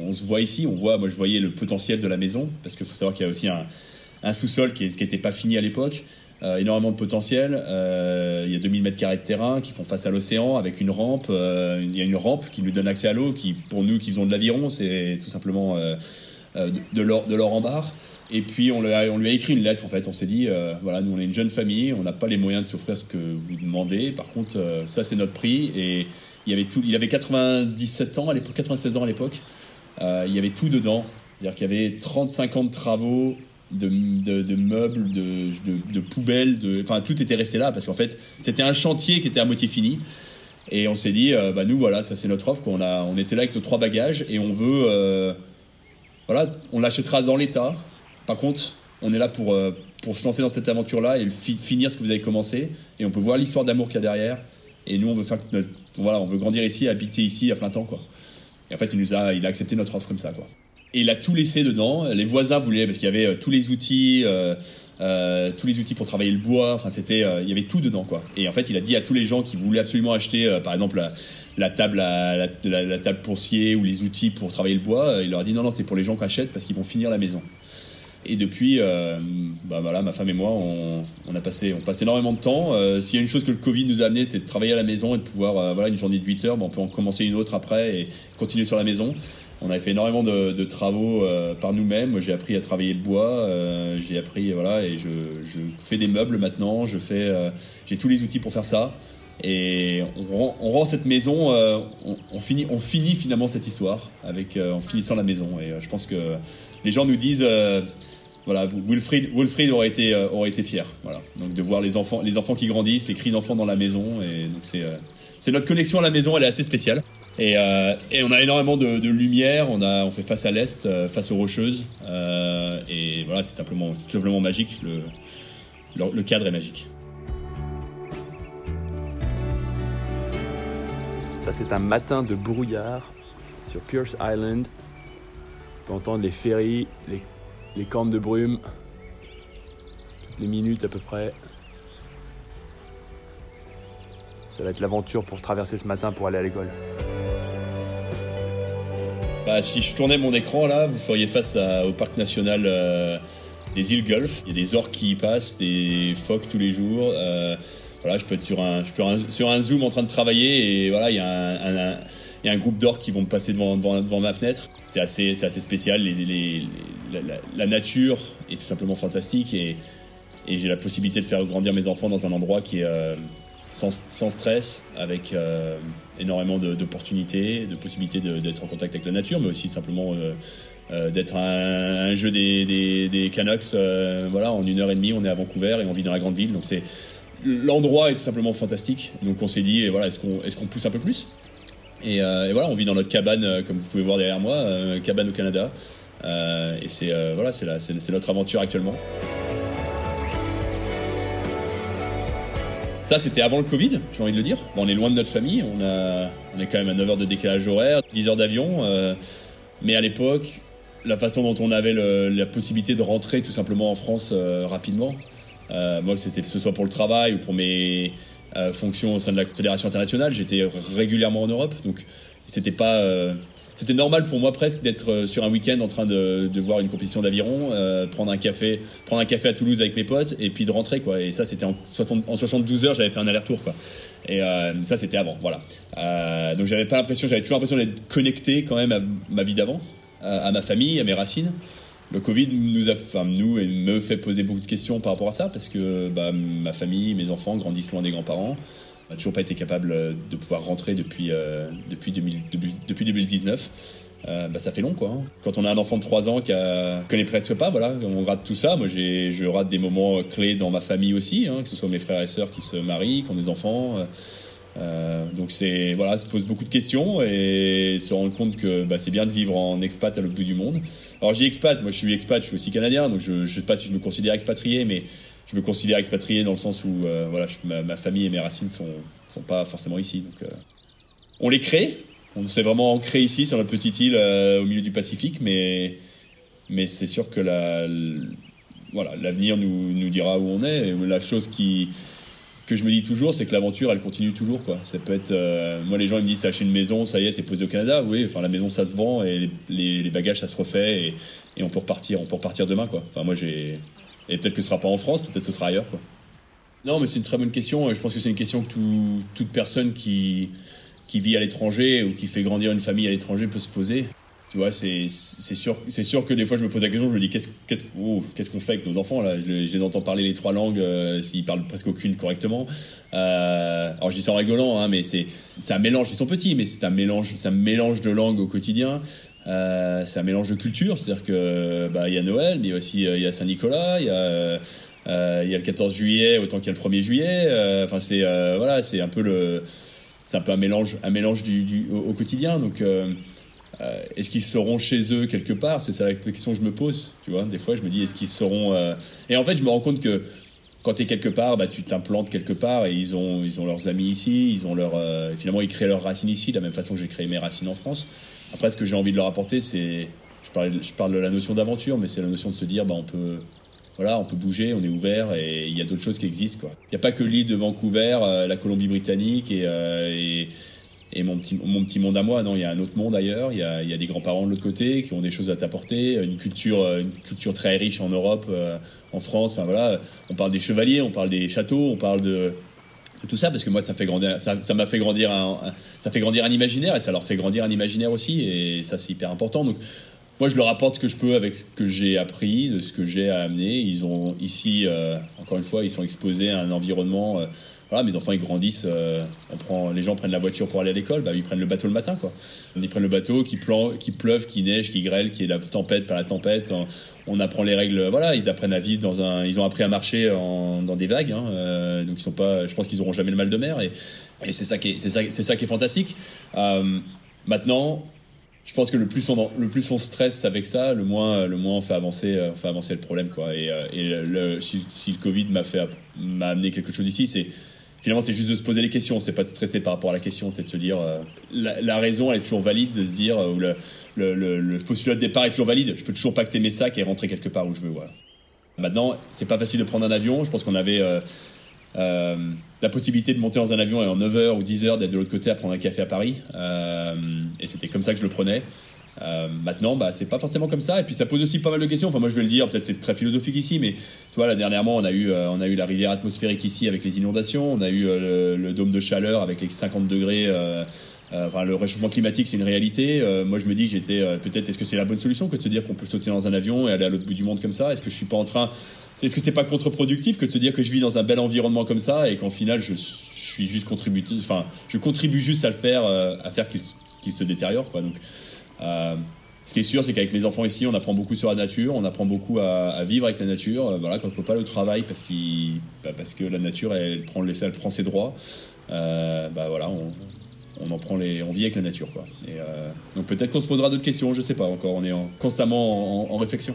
on, se voit ici, on voit, moi je voyais le potentiel de la maison, parce qu'il faut savoir qu'il y a aussi un, un sous-sol qui n'était pas fini à l'époque. Euh, énormément de potentiel. Euh, il y a 2000 mètres carrés de terrain qui font face à l'océan avec une rampe. Euh, il y a une rampe qui lui donne accès à l'eau, qui pour nous qui faisons de l'aviron, c'est tout simplement de de l'or en barre. Et puis on lui, a, écrit une lettre en fait. On s'est dit voilà nous on est une jeune famille, on n'a pas les moyens de s'offrir ce que vous demandez. Par contre ça c'est notre prix et il avait tout. Il avait 97 ans à l'époque, 96 ans à l'époque. il y avait tout dedans. C'est-à-dire qu'il y avait 35 ans de travaux, de, meubles, de, poubelles, enfin tout était resté là parce qu'en fait c'était un chantier qui était à moitié fini. Et on s'est dit, euh, bah nous voilà, ça c'est notre offre. qu'on a, on était là avec nos trois bagages et on veut, euh, voilà, on l'achètera dans l'état. Par contre, on est là pour, euh, pour se lancer dans cette aventure-là et finir ce que vous avez commencé. Et on peut voir l'histoire d'amour qu'il y a derrière. Et nous, on veut faire notre, voilà, on veut grandir ici, habiter ici à plein temps, quoi. Et en fait, il nous a, il a accepté notre offre comme ça, quoi. Et il a tout laissé dedans. Les voisins voulaient parce qu'il y avait euh, tous les outils, euh, euh, tous les outils pour travailler le bois. Enfin, c'était, euh, il y avait tout dedans, quoi. Et en fait, il a dit à tous les gens qui voulaient absolument acheter, euh, par exemple, la, table, la, table pour scier ou les outils pour travailler le bois. il leur a dit non, non, c'est pour les gens qui achètent parce qu'ils vont finir la maison. Et depuis, bah voilà, ma femme et moi, on, on, a passé, on passe énormément de temps. S'il y a une chose que le Covid nous a amené, c'est de travailler à la maison et de pouvoir, voilà, une journée de 8 heures, bon, on peut en commencer une autre après et continuer sur la maison. On avait fait énormément de, travaux euh, par nous-mêmes. J'ai appris à travailler le bois. Euh, j'ai appris voilà et je, fais des meubles maintenant. Je fais euh, j'ai tous les outils pour faire ça. Et on rend, cette maison. On, finit on finit finalement cette histoire avec en finissant la maison. Et je pense que les gens nous disent voilà, Wilfried, Wilfried aurait été, aurait été fier. Voilà. Donc de voir les enfants, les enfants qui grandissent, les cris d'enfants dans la maison. Et donc c'est, c'est notre connexion à la maison, elle est assez spéciale. Et, euh, et, on a énormément de, lumière, on, a, on fait face à l'est, euh, face aux rocheuses. Euh, et voilà, c'est simplement, simplement magique, le, le, le, cadre est magique. Ça, c'est un matin de brouillard sur Pierce Island. On peut entendre les ferries, les, les cornes de brume, toutes les minutes à peu près. Ça va être l'aventure pour traverser ce matin pour aller à l'école. Bah, si je tournais mon écran là, vous feriez face au parc national euh, des îles Gulf. Il y a des orques qui y passent, des phoques tous les jours. Euh, voilà, je peux être sur un, zoom en train de travailler et voilà, il y a un, groupe d'orques qui vont passer devant, ma fenêtre. C'est assez, spécial. La, nature est tout simplement fantastique et, et j'ai la possibilité de faire grandir mes enfants dans un endroit qui est euh, sans, stress, avec énormément d'opportunités, de, possibilités d'être en contact avec la nature, mais aussi simplement euh, euh, d'être un, un, jeu des, des. Euh, voilà, en une heure et demie, on est à Vancouver et on vit dans la grande ville. Donc c'est l'endroit est tout simplement fantastique. Donc on s'est dit, voilà, est-ce qu'on est qu'on pousse un peu plus? Et, et, voilà, on vit dans notre cabane, comme vous pouvez voir derrière moi, cabane au Canada. et c'est voilà, c'est notre aventure actuellement. Ça, c'était avant le Covid, j'ai envie de le dire. On est loin de notre famille, on, est quand même à 9 heures de décalage horaire, 10 heures d'avion. Euh, mais à l'époque, la façon dont on avait la possibilité de rentrer tout simplement en France euh, rapidement, euh, moi, c'était que ce soit pour le travail ou pour mes fonctions au sein de la Fédération internationale, j'étais régulièrement en Europe. Donc, c'était pas c'était normal pour moi presque d'être euh, sur un week-end en train de, voir une compétition d'aviron, euh, prendre un café, prendre un café à Toulouse avec mes potes et puis de rentrer quoi. Et ça c'était en, 60, en 72 heures j'avais fait un aller-retour quoi. Et euh, ça c'était avant, voilà. Donc j'avais pas l'impression, j'avais toujours l'impression d'être connecté quand même à ma vie d'avant, à, ma famille, à mes racines. Le Covid nous a, enfin nous me fait poser beaucoup de questions par rapport à ça parce que bah, ma famille, mes enfants grandissent loin des grands-parents. On n'a toujours pas été capable euh, de pouvoir rentrer depuis, euh, depuis, 2000, depuis 2019. Euh, bah, ça fait long quoi. Hein. Quand on a un enfant de 3 ans qui a, connaît presque pas, voilà, on rate tout ça. Moi, j'ai, je rate des moments clés dans ma famille aussi, hein, que ce soit mes frères et sœurs qui se marient, qui ont des enfants. Euh, donc c'est voilà, ça pose beaucoup de questions et se rendre compte que bah, c'est bien de vivre en expat à l'autre bout du monde. Alors j'ai expat, moi je suis expat, je suis aussi canadien, donc je ne sais pas si je me considère expatrié, mais je me considère expatrié dans le sens où euh, voilà, ma, famille et mes racines sont sont pas forcément ici. Euh, on les crée, on s'est vraiment ancré ici sur notre petite île euh, au milieu du Pacifique, mais mais c'est sûr que la, voilà, l'avenir nous nous dira où on est. Et la chose qui que je me dis toujours, c'est que l'aventure, elle continue toujours, quoi. Ça peut être, moi, les gens ils me disent, acheter une maison, ça y est, t'es posé au Canada. Oui, enfin, la maison, ça se vend et les, bagages, ça se refait et, et, on peut repartir, on peut repartir demain, quoi. Enfin, moi, j'ai, et peut-être que ce sera pas en France, peut-être que ce sera ailleurs. Quoi. Non, mais c'est une très bonne question. Je pense que c'est une question que tout, toute personne qui, vit à l'étranger ou qui fait grandir une famille à l'étranger peut se poser. Tu vois, c'est sûr, que des fois je me pose la question, je me dis qu'est-ce oh, qu'on fait avec nos enfants là? Je, les entends parler les trois langues, euh, s'ils parlent presque aucune correctement. Euh, alors je dis ça en rigolant, hein, mais c'est un mélange. Ils sont petits, mais c'est un mélange, mélange de langues au quotidien. Euh, c'est un mélange de culture, c'est-à-dire que bah il y a Noël, mais aussi euh, il y a Saint-Nicolas, il y a euh, il y a le 14 juillet autant qu'il y a le 1er juillet. Enfin c'est voilà, c'est un peu le c'est un peu un mélange un mélange du, du au, quotidien. Donc est-ce qu'ils seront chez eux quelque part? C'est ça la question que je me pose. Tu vois, des fois je me dis est-ce qu'ils seront et en fait je me rends compte que quand tu es quelque part, bah, tu t'implantes quelque part et ils ont, ils ont leurs amis ici, ils ont leur, finalement ils créent leurs racines ici, de la même façon que j'ai créé mes racines en France. Après, ce que j'ai envie de leur apporter, c'est. Je parle, je parle de la notion d'aventure, mais c'est la notion de se dire, bah, on peut. Voilà, on peut bouger, on est ouvert et il y a d'autres choses qui existent. Il n'y a pas que l'île de Vancouver, euh, la Colombie-Britannique et, euh, et, et, mon, petit, mon petit monde à moi. Non, il y a un autre monde ailleurs. Il y a, il y a des grands-parents de l'autre côté qui ont des choses à t'apporter. Une culture, euh, culture très riche en Europe, en France. Enfin voilà, on parle des chevaliers, on parle des châteaux, on parle de, tout ça parce que moi ça fait m'a fait grandir un, ça fait grandir un imaginaire et ça leur fait grandir un imaginaire aussi et ça c'est hyper important donc moi je leur apporte ce que je peux avec ce que j'ai appris de ce que j'ai à amener ils ont ici euh, encore une fois ils sont exposés à un environnement euh, voilà, mes enfants ils grandissent, euh, on prend, les gens prennent la voiture pour aller à l'école, bah ils prennent le bateau le matin quoi. Ils prennent le bateau, qui, plan, qui pleuve, qui neige, qui grêle, qui est la tempête par la tempête. On, apprend les règles, voilà, ils apprennent à vivre dans un, ils ont appris à marcher dans des vagues, hein, euh, donc ils sont pas, je pense qu'ils auront jamais le mal de mer et, et c'est ça qui est, c'est ça, ça qui est fantastique. Euh, maintenant, je pense que le plus on le plus on stresse avec ça, le moins le moins on fait avancer on fait avancer le problème quoi. Et, et si, si, le Covid m'a fait m'a amené quelque chose ici, c'est finalement, c'est juste de se poser les questions, c'est pas de stresser par rapport à la question, c'est de se dire euh, la, raison elle est toujours valide, de se dire euh, ou le, le, le, postulat de départ est toujours valide. Je peux toujours pacter mes sacs et rentrer quelque part où je veux. Voilà. Maintenant, c'est pas facile de prendre un avion. Je pense qu'on avait euh, la possibilité de monter dans un avion et en 9 h ou 10 h d'être de l'autre côté à prendre un café à Paris. et c'était comme ça que je le prenais. Euh, maintenant, bah, c'est pas forcément comme ça. Et puis ça pose aussi pas mal de questions. Enfin, moi je vais le dire, peut-être c'est très philosophique ici, mais tu vois, là dernièrement, on a eu, euh, on a eu la rivière atmosphérique ici avec les inondations. On a eu euh, le, dôme de chaleur avec les 50 degrés. enfin, le réchauffement climatique, c'est une réalité. moi, je me dis, j'étais peut-être, est-ce que c'est la bonne solution que de se dire qu'on peut sauter dans un avion et aller à l'autre bout du monde comme ça? Est-ce que je suis pas en train, est-ce que c'est pas contre-productif que de se dire que je vis dans un bel environnement comme ça et qu'en final, je, suis juste contributif, enfin, je contribue juste à le faire, à faire qu'il se détériore, quoi. Euh, ce qui est sûr, c'est qu'avec les enfants ici, on apprend beaucoup sur la nature, on apprend beaucoup à, vivre avec la nature. Euh, voilà, quand on peut pas au travail parce, bah, que la nature, elle prend, elle prend ses droits, euh, bah voilà, on, en prend les, on vit avec la nature. Et, donc peut-être qu'on se posera d'autres questions, je sais pas encore, on est constamment en, en réflexion.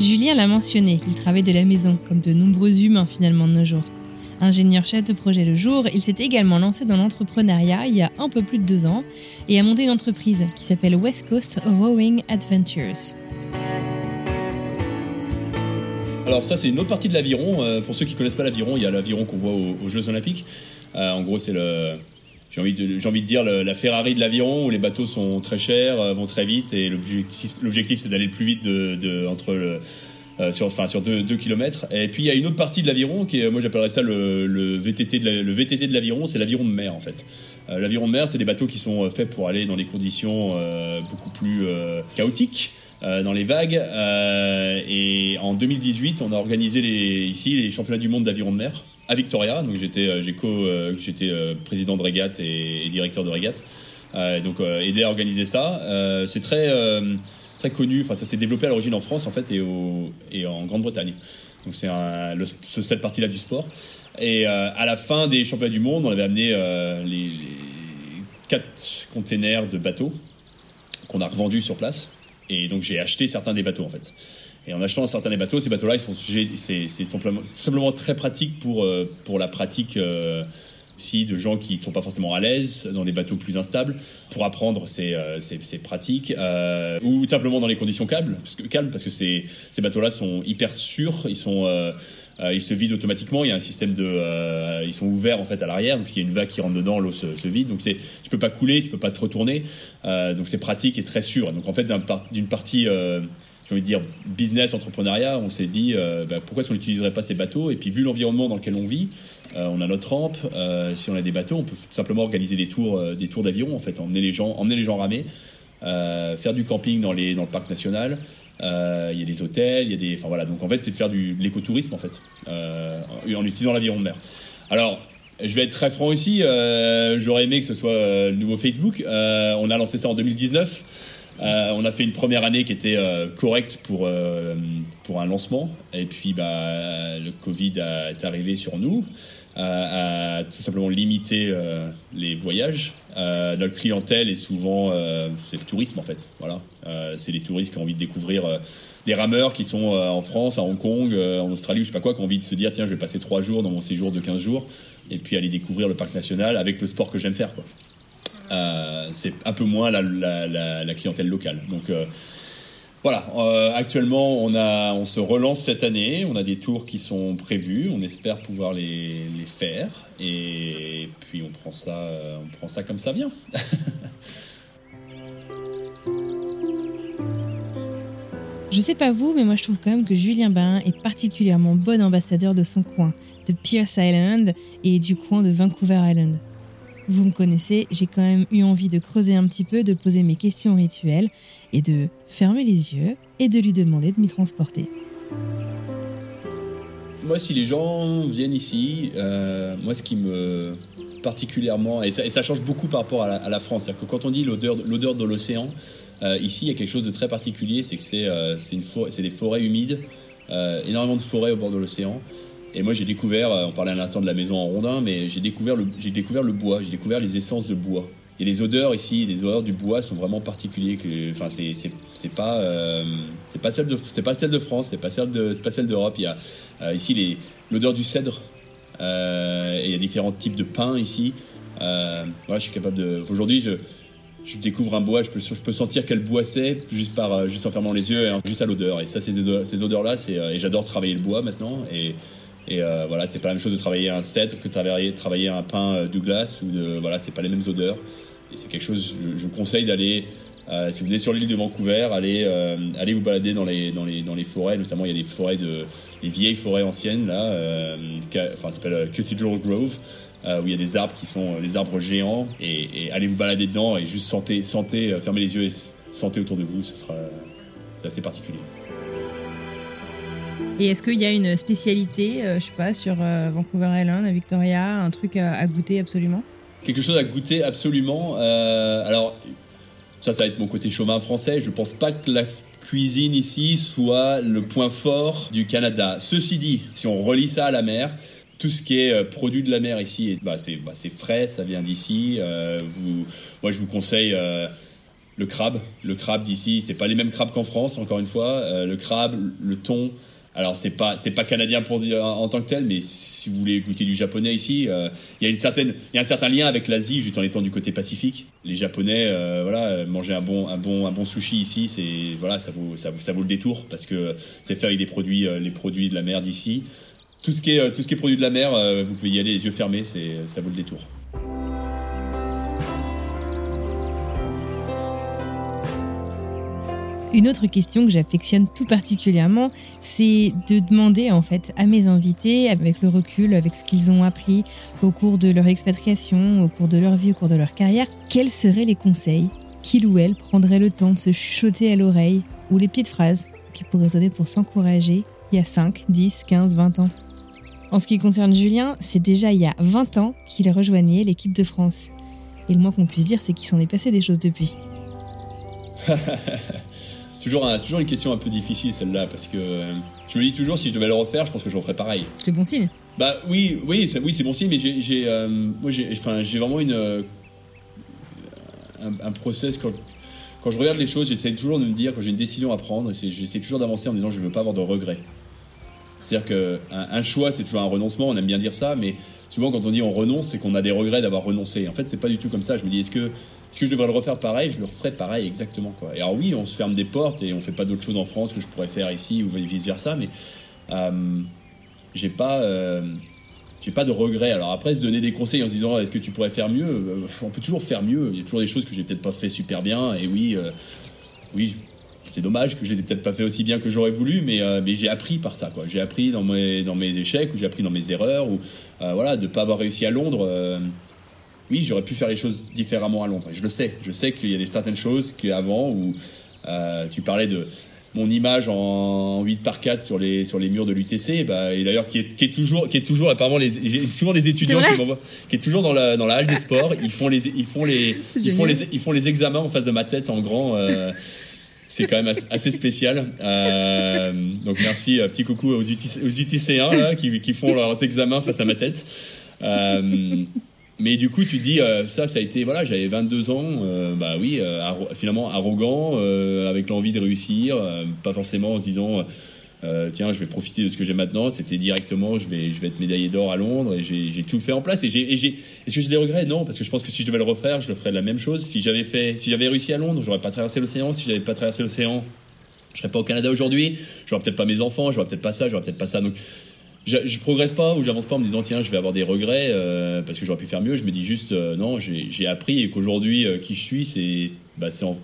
Julien l'a mentionné, il travaille de la maison, comme de nombreux humains finalement de nos jours. Ingénieur chef de projet le jour, il s'est également lancé dans l'entrepreneuriat il y a un peu plus de deux ans et a monté une entreprise qui s'appelle West Coast Rowing Adventures. Alors ça c'est une autre partie de l'aviron. Euh, pour ceux qui connaissent pas l'aviron, il y a l'aviron qu'on voit aux, Jeux Olympiques. Euh, en gros c'est le j'ai envie de envie de dire la Ferrari de l'aviron où les bateaux sont très chers, euh, vont très vite et l'objectif c'est d'aller le plus vite de, entre le sur enfin sur 2 km et puis il y a une autre partie de l'aviron qui moi j'appellerais ça le, VTT de le de l'aviron c'est l'aviron de mer en fait. Euh, l'aviron de mer c'est des bateaux qui sont euh, faits pour aller dans des conditions euh, beaucoup plus euh, chaotiques euh, dans les vagues. Euh, et en 2018 on a organisé ici les championnats du monde d'aviron de mer à Victoria. Donc j'étais euh, euh, euh, président de régate et, et directeur de régate. Euh, donc euh, aider à organiser ça. Euh, c'est très euh, très connu enfin ça s'est développé à l'origine en France en fait et en Grande-Bretagne. Donc c'est cette partie là du sport. Et euh, à la fin des championnats du monde on avait amené euh, les, quatre containers de bateaux qu'on a revendus sur place. Et donc j'ai acheté certains des bateaux en fait. Et en achetant certains des bateaux, ces bateaux-là, ils sont, simplement, très pratique pour, euh, pour la pratique aussi de gens qui ne sont pas forcément à l'aise dans des bateaux plus instables. Pour apprendre, c'est, euh, c'est, c'est pratique. Euh, ou simplement dans les conditions calmes, parce que, parce que ces, ces bateaux-là sont hyper sûrs. Ils sont, euh, ils se vident automatiquement. Il y a un système de, ils sont ouverts en fait à l'arrière. Donc s'il y a une vague qui rentre dedans, l'eau se, vide. Donc c'est, tu peux pas couler, tu peux pas te retourner. Donc c'est pratique et très sûr. Donc en fait d'une partie envie de dire business, entrepreneuriat, on s'est dit euh, bah, pourquoi est-ce qu'on n'utiliserait pas ces bateaux? Et puis vu l'environnement dans lequel on vit, euh, on a notre rampe. euh, si on a des bateaux, on peut tout simplement organiser des tours, des tours d'aviron en fait, emmener les gens, emmener les gens ramer, faire du camping dans le parc national. Il y a des hôtels, il y a des, enfin voilà. Donc en fait, c'est de faire de l'écotourisme en fait, en, utilisant l'aviron de mer. Alors je vais être très franc euh, J'aurais aimé que ce soit le nouveau Facebook. On a lancé ça en 2019. Euh, on a fait une première année qui était euh, correcte pour euh, pour un lancement et puis bah le Covid est arrivé sur nous a, tout simplement limité les voyages. Notre clientèle est souvent c'est le tourisme en fait. Voilà, c'est les touristes qui ont envie de découvrir des rameurs qui sont en France, à Hong Kong, en Australie ou je sais pas quoi, qui ont envie de se dire tiens je vais passer trois jours dans mon séjour de 15 jours et puis aller découvrir le parc national avec le sport que j'aime faire quoi. Euh, c'est un peu moins la, clientèle locale. Donc euh, voilà, euh, actuellement on, se relance cette année, on a des tours qui sont prévus, on espère pouvoir les, les faire et puis on prend ça, on prend ça comme ça vient. Je sais pas vous, mais moi je trouve quand même que Julien Bain est particulièrement bon ambassadeur de son coin, de Pierce Island et du coin de Vancouver Island. Vous me connaissez, j'ai quand même eu envie de creuser un petit peu, de poser mes questions rituelles et de fermer les yeux et de lui demander de m'y transporter. Moi, si les gens viennent ici, euh, moi, ce qui me particulièrement et ça, change beaucoup par rapport à la, France, c'est-à-dire que quand on dit l'odeur, de l'océan, euh, ici, il y a quelque chose de très particulier, c'est que c'est, euh, c'est c'est des forêts humides, énormément de forêts au bord de l'océan. Et moi, j'ai découvert, euh, on parlait à l'instant de la maison en rondin, mais j'ai découvert le, bois, j'ai découvert les essences de bois. Et les odeurs ici, les odeurs du bois sont vraiment particuliers. Que, enfin, c'est, pas, euh, pas celle de, pas celle de France, c'est pas celle de, pas celle d'Europe. Il y a euh, ici l'odeur du cèdre. Et il y a différents types de pins ici. Voilà, je suis capable de. Aujourd'hui, je, je découvre un bois, je peux, sentir quel bois c'est juste juste en fermant les yeux, en- juste à l'odeur. Et ça, ces odeurs, ces odeurs-là, et j'adore travailler le bois maintenant. Et, et euh, voilà, c'est pas la même chose de travailler un cèdre que de travailler, travailler un pin euh, Douglas ou de, voilà, c'est pas les mêmes odeurs. Et c'est quelque chose, je, conseille d'aller, euh, si vous venez sur l'île de Vancouver, allez, euh, allez vous balader dans les, dans les, dans les forêts, notamment il y a des forêts de, les vieilles forêts anciennes là, enfin ça s'appelle Cathedral Grove, où il y a des arbres qui sont euh, les arbres géants, et, allez vous balader dedans et juste sentez, sentez, fermez les yeux et sentez autour de vous, ce sera, c'est assez particulier. Et est-ce qu'il y a une spécialité, euh, je sais pas, sur euh, Vancouver Island, à Victoria, un truc à, à goûter absolument? Quelque chose à goûter absolument. Euh, alors, ça, ça va être mon côté chauvin français. Je pense pas que la cuisine ici soit le point fort du Canada. Ceci dit, si on relie ça à la mer, tout ce qui est euh, produit de la mer ici, bah, c'est bah, c'est frais, ça vient d'ici. Euh, moi, je vous conseille euh, le crabe. Le crabe d'ici, c'est pas les mêmes crabes qu'en France, encore une fois. Euh, le crabe, le thon, Alors c'est pas c'est pas canadien pour dire en tant que tel, mais si vous voulez goûter du japonais ici, euh, il y a une certaine il y a un certain lien avec l'Asie, juste en étant du côté Pacifique. Les Japonais, euh, voilà, manger un bon un bon un bon sushi ici, c'est voilà, ça vaut ça, ça vaut le détour parce que c'est fait avec des produits euh, les produits de la mer d'ici. Tout ce qui est tout ce qui est produit de la mer, euh, vous pouvez y aller les yeux fermés, c'est ça vaut le détour. Une autre question que j'affectionne tout particulièrement, c'est de demander en fait à mes invités, avec le recul, avec ce qu'ils ont appris au cours de leur expatriation, au cours de leur vie, au cours de leur carrière, quels seraient les conseils qu'il ou elle prendrait le temps de se chuchoter à l'oreille, ou les petites phrases qui pourraient sonner pour s'encourager il y a 5, 10, 15, 20 ans? En ce qui concerne Julien, c'est déjà il y a 20 ans qu'il a rejoigné l'équipe de France. Et le moins qu'on puisse dire, c'est qu'il s'en est passé des choses depuis. toujours, un- toujours une question un peu difficile celle-là parce que euh, je me dis toujours si je devais le refaire, je pense que j'en ferais pareil. C'est bon signe. Bah oui, oui, c'est, oui, c'est bon signe, mais j'ai, j'ai, euh, moi, j'ai, enfin, j'ai vraiment une, euh, un, un process quand, quand je regarde les choses, j'essaie toujours de me dire quand j'ai une décision à prendre, c'est, j'essaie toujours d'avancer en me disant je veux pas avoir de regrets. C'est-à-dire que un, un choix, c'est toujours un renoncement. On aime bien dire ça, mais souvent quand on dit on renonce, c'est qu'on a des regrets d'avoir renoncé. En fait, c'est pas du tout comme ça. Je me dis est-ce que est-ce que je devrais le refaire pareil Je le referais pareil exactement. Et alors oui, on se ferme des portes et on fait pas d'autres choses en France que je pourrais faire ici ou vice versa, mais euh, j'ai pas euh, pas de regrets. Alors après, se donner des conseils en se disant est-ce que tu pourrais faire mieux? Euh, On peut toujours faire mieux. Il y a toujours des choses que j'ai peut-être pas fait super bien. Et oui, euh, oui, c'est dommage que je les ai peut-être pas fait aussi bien que j'aurais voulu, mais, j'ai appris par ça. J'ai appris dans mes, dans mes échecs ou j'ai appris dans mes erreurs ou euh, voilà de pas avoir réussi à Londres. Oui, j'aurais pu faire les choses différemment à Londres. Et je le sais. Je sais qu'il y a des certaines choses qu'avant où euh, tu parlais de mon image en 8 par 4 sur les sur les murs de l'UTC bah, et d'ailleurs qui est, qui est toujours qui est toujours apparemment les souvent des étudiants qui m'envoient qui est toujours dans la dans la halle des sports ils font les ils font les ils font les ils font les examens en face de ma tête en grand euh, c'est quand même assez, spécial Euh, donc merci petit coucou aux, UTC, aux UTC1 là, qui, qui font leurs examens face à ma tête Euh, mais du coup, tu dis, euh, ça, ça a été, voilà, j'avais 22 ans, euh, bah oui, euh, finalement arrogant, avec l'envie de réussir, pas forcément en se disant, tiens, je vais profiter de ce que j'ai maintenant. C'était directement, je vais, je vais être médaillé d'or à Londres et j'ai tout fait en place. Et j'ai- est-ce que j'ai des regrets? Non, parce que je pense que si je devais le refaire, je le ferais de la même chose. Si j'avais fait, si j'avais réussi à Londres, j'aurais pas traversé l'océan. Si j'avais pas traversé l'océan, je serais pas au Canada aujourd'hui. J'aurais peut-être pas mes enfants, j'aurais peut-être pas ça, j'aurais peut-être pas ça. Donc je, je progresse pas ou j'avance pas en me disant tiens je vais avoir des regrets euh, parce que j'aurais pu faire mieux. Je me dis juste euh, non j'ai appris et qu'aujourd'hui euh, qui je suis c'est bah, c'est en,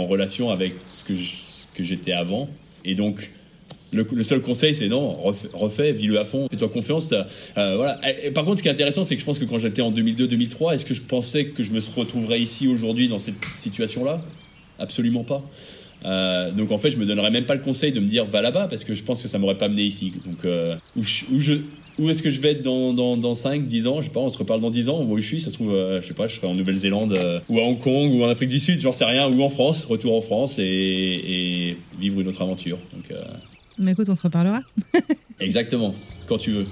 en relation avec ce que j'étais avant. Et donc le, seul conseil c'est non refais, vis-le à fond fais-toi confiance. Voilà. Et, et par contre ce qui est intéressant c'est que je pense que quand j'étais en 2002-2003 est-ce que je pensais que je me retrouverais ici aujourd'hui dans cette situation là absolument pas euh, donc en fait, je me donnerais même pas le conseil de me dire va là-bas parce que je pense que ça m'aurait pas amené ici. Donc euh, où, je- où je où est-ce que je vais être dans, dans, dans 5, 10 ans? Je sais pas, on se reparle dans 10 ans, on voit où je suis, ça se trouve, euh, je sais pas, je serai en Nouvelle-Zélande ou à Hong Kong ou en Afrique du Sud, j'en sais rien, ou en France, retour en France et, et vivre une autre aventure. Donc Mais écoute, on se reparlera. exactement, quand tu veux.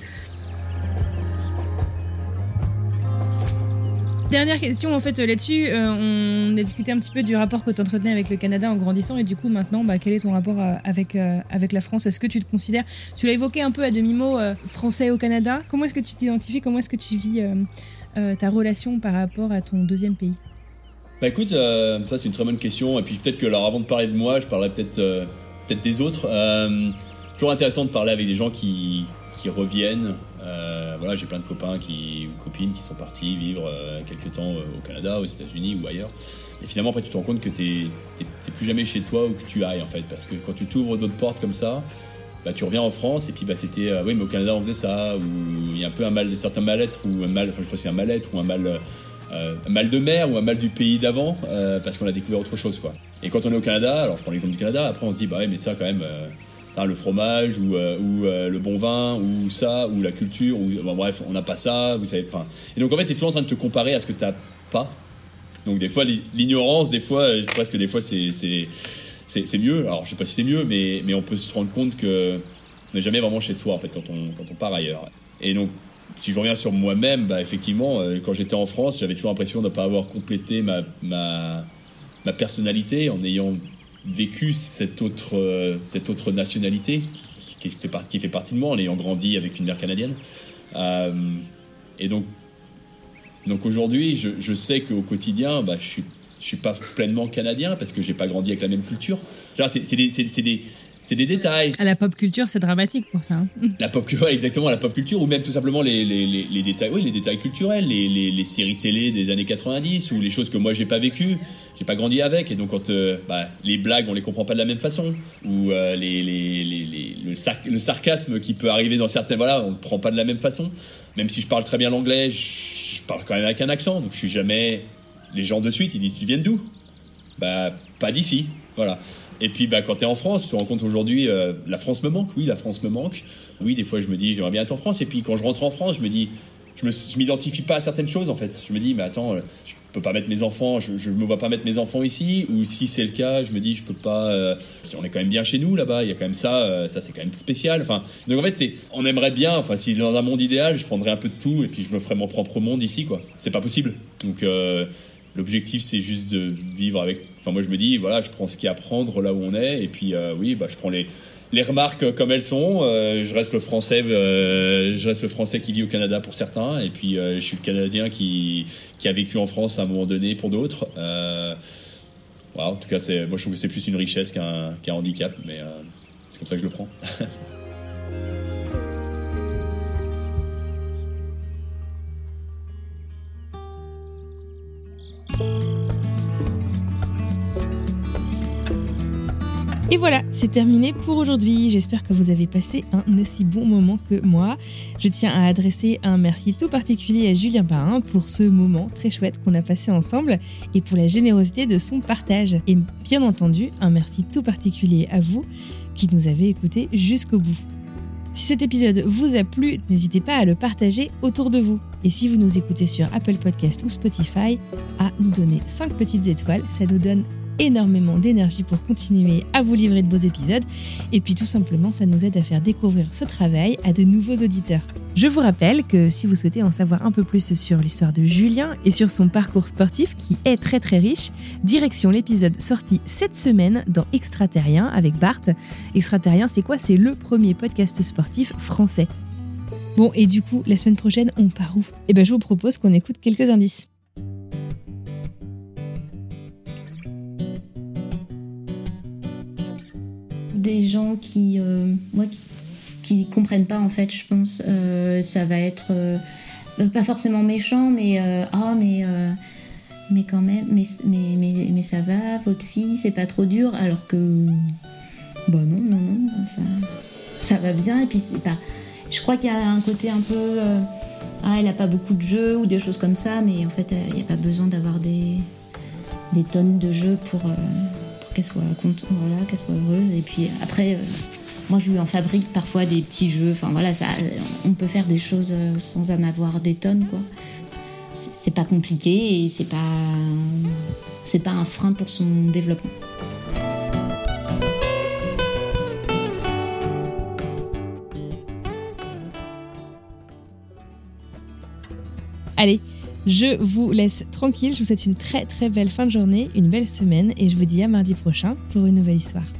Dernière question en fait euh, là-dessus, euh, on a discuté un petit peu du rapport que tu entretenais avec le Canada en grandissant et du coup maintenant bah, quel est ton rapport euh, avec, avec la France? Est-ce que tu te considères, tu l'as évoqué un peu à demi-mot, français au Canada, comment est-ce que tu t'identifies, comment est-ce que tu vis ta relation par rapport à ton deuxième pays? Bah écoute, ça c'est une très bonne question. Et puis peut-être que alors avant de parler de moi, je parlerai peut-être peut-être des autres. Toujours intéressant de parler avec des gens qui, qui reviennent. Euh, voilà, j'ai plein de copains qui, ou copines qui sont partis vivre euh, quelques temps euh, au Canada, aux États-Unis ou ailleurs. Et finalement, après, tu te rends compte que t'es plus jamais chez toi ou que tu ailles en fait, parce que quand tu t'ouvres d'autres portes comme ça. Bah, tu reviens en France et puis bah, c'était euh, oui mais au Canada on faisait ça ou il y a un peu un mal certain mal-être ou un mal enfin je sais pas si un mal-être ou un mal mal de mer ou un mal du pays d'avant parce qu'on a découvert autre chose quoi. Et quand on est au Canada, alors je prends l'exemple du Canada, après on se dit bah ouais mais ça quand même putain, le fromage ou, euh, euh, le bon vin ou ça ou la culture ou bref on n'a pas ça, vous savez enfin et donc en fait tu es toujours en train de te comparer à ce que tu pas. Donc des fois l'i- l'ignorance, des fois euh, presque des fois c'est c'est mieux. Alors je sais pas si c'est mieux mais mais on peut se rendre compte que on n'est jamais vraiment chez soi en fait quand on quand on part ailleurs. Et donc si je reviens sur moi-même, bah, effectivement, quand j'étais en France, j'avais toujours l'impression de ne pas avoir complété ma, ma, ma personnalité en ayant vécu cette autre, euh, cette autre nationalité qui, fait qui fait partie de moi en ayant grandi avec une mère canadienne. Euh, et donc, donc aujourd'hui, je, je sais qu'au quotidien, bah, je suis, je suis pas pleinement canadien parce que j'ai pas grandi avec la même culture. C'est des, c'est des détails. À la pop culture, c'est dramatique pour ça. hein. La pop culture, ouais, exactement, la pop culture, ou même tout simplement les, les, les, les détails, oui, les détails culturels, les, séries télé des années 90, ou les choses que moi j'ai pas vécues, j'ai pas grandi avec, et donc quand euh, bah, les blagues, on les comprend pas de la même façon, ou euh, les, les, les, les- le, sar- le sarcasme qui peut arriver dans certains, voilà, on le prend pas de la même façon. Même si je parle très bien l'anglais, je, je parle quand même avec un accent, donc je suis jamais. Les gens de suite, ils disent, tu viens d'où? Bah, pas d'ici, voilà. Et puis, bah, quand tu es en France, tu te rends compte aujourd'hui, euh, la France me manque, oui, la France me manque. Oui, des fois, je me dis, j'aimerais bien être en France. Et puis, quand je rentre en France, je me dis, je m'identifie pas à certaines choses, en fait. Je me dis, mais attends, euh, je peux pas mettre mes enfants, je, je me vois pas mettre mes enfants ici. Ou si c'est le cas, je me dis, je peux pas. euh, si on est quand même bien chez nous, là-bas, il y a quand même ça, ça, c'est quand même spécial. Enfin, donc, en fait, c'est, on aimerait bien, enfin, si dans un monde idéal, je prendrais un peu de tout et puis je me ferais mon propre monde ici, quoi. C'est pas possible. Donc, L'objectif, c'est juste de vivre avec. Enfin, moi, je me dis, voilà, je prends ce qu'il y a à prendre là où on est, et puis, euh, oui, bah, je prends les, les remarques comme elles sont. euh, je reste le français, euh, je reste le français qui vit au Canada pour certains, et puis euh, je suis le Canadien qui, qui a vécu en France à un moment donné pour d'autres. Euh, voilà, en tout cas, moi, je trouve que c'est plus une richesse qu'un, qu'un handicap, mais euh, c'est comme ça que je le prends. voilà, c'est terminé pour aujourd'hui. J'espère que vous avez passé un aussi bon moment que moi. Je tiens à adresser un merci tout particulier à Julien Parrain pour ce moment très chouette qu'on a passé ensemble et pour la générosité de son partage. Et bien entendu, un merci tout particulier à vous qui nous avez écoutés jusqu'au bout. Si cet épisode vous a plu, n'hésitez pas à le partager autour de vous. Et si vous nous écoutez sur Apple Podcast ou Spotify, à nous donner 5 petites étoiles, ça nous donne énormément d'énergie pour continuer à vous livrer de beaux épisodes. Et puis tout simplement, ça nous aide à faire découvrir ce travail à de nouveaux auditeurs. Je vous rappelle que si vous souhaitez en savoir un peu plus sur l'histoire de Julien et sur son parcours sportif qui est très très riche, direction l'épisode sorti cette semaine dans Extraterrien avec Bart. Extraterrien, c'est quoi? C'est le premier podcast sportif français. Bon, et du coup, la semaine prochaine, on part où? Eh ben, je vous propose qu'on écoute quelques indices. Des gens qui, euh, qui, comprennent pas en fait, je pense. Euh, ça va être euh, pas forcément méchant, mais ah mais euh, mais quand même, mais, mais, mais, mais ça va, votre fille, c'est pas trop dur, alors que bah non non non, ça ça va bien et puis c'est pas. Je crois qu'il y a un côté un peu ah elle a pas beaucoup de jeux ou des choses comme ça, mais en fait il n'y a pas besoin d'avoir des tonnes de jeux pour qu'elle soit contente, voilà, qu'elle soit heureuse. Et puis après, euh, moi je lui en fabrique parfois des petits jeux. Enfin voilà, ça, on peut faire des choses euh, sans en avoir des tonnes, quoi. C'est pas compliqué et c'est pas, c'est pas un frein pour son développement. Allez, je vous laisse tranquille. Je vous souhaite une très très belle fin de journée, une belle semaine et je vous dis à mardi prochain pour une nouvelle histoire.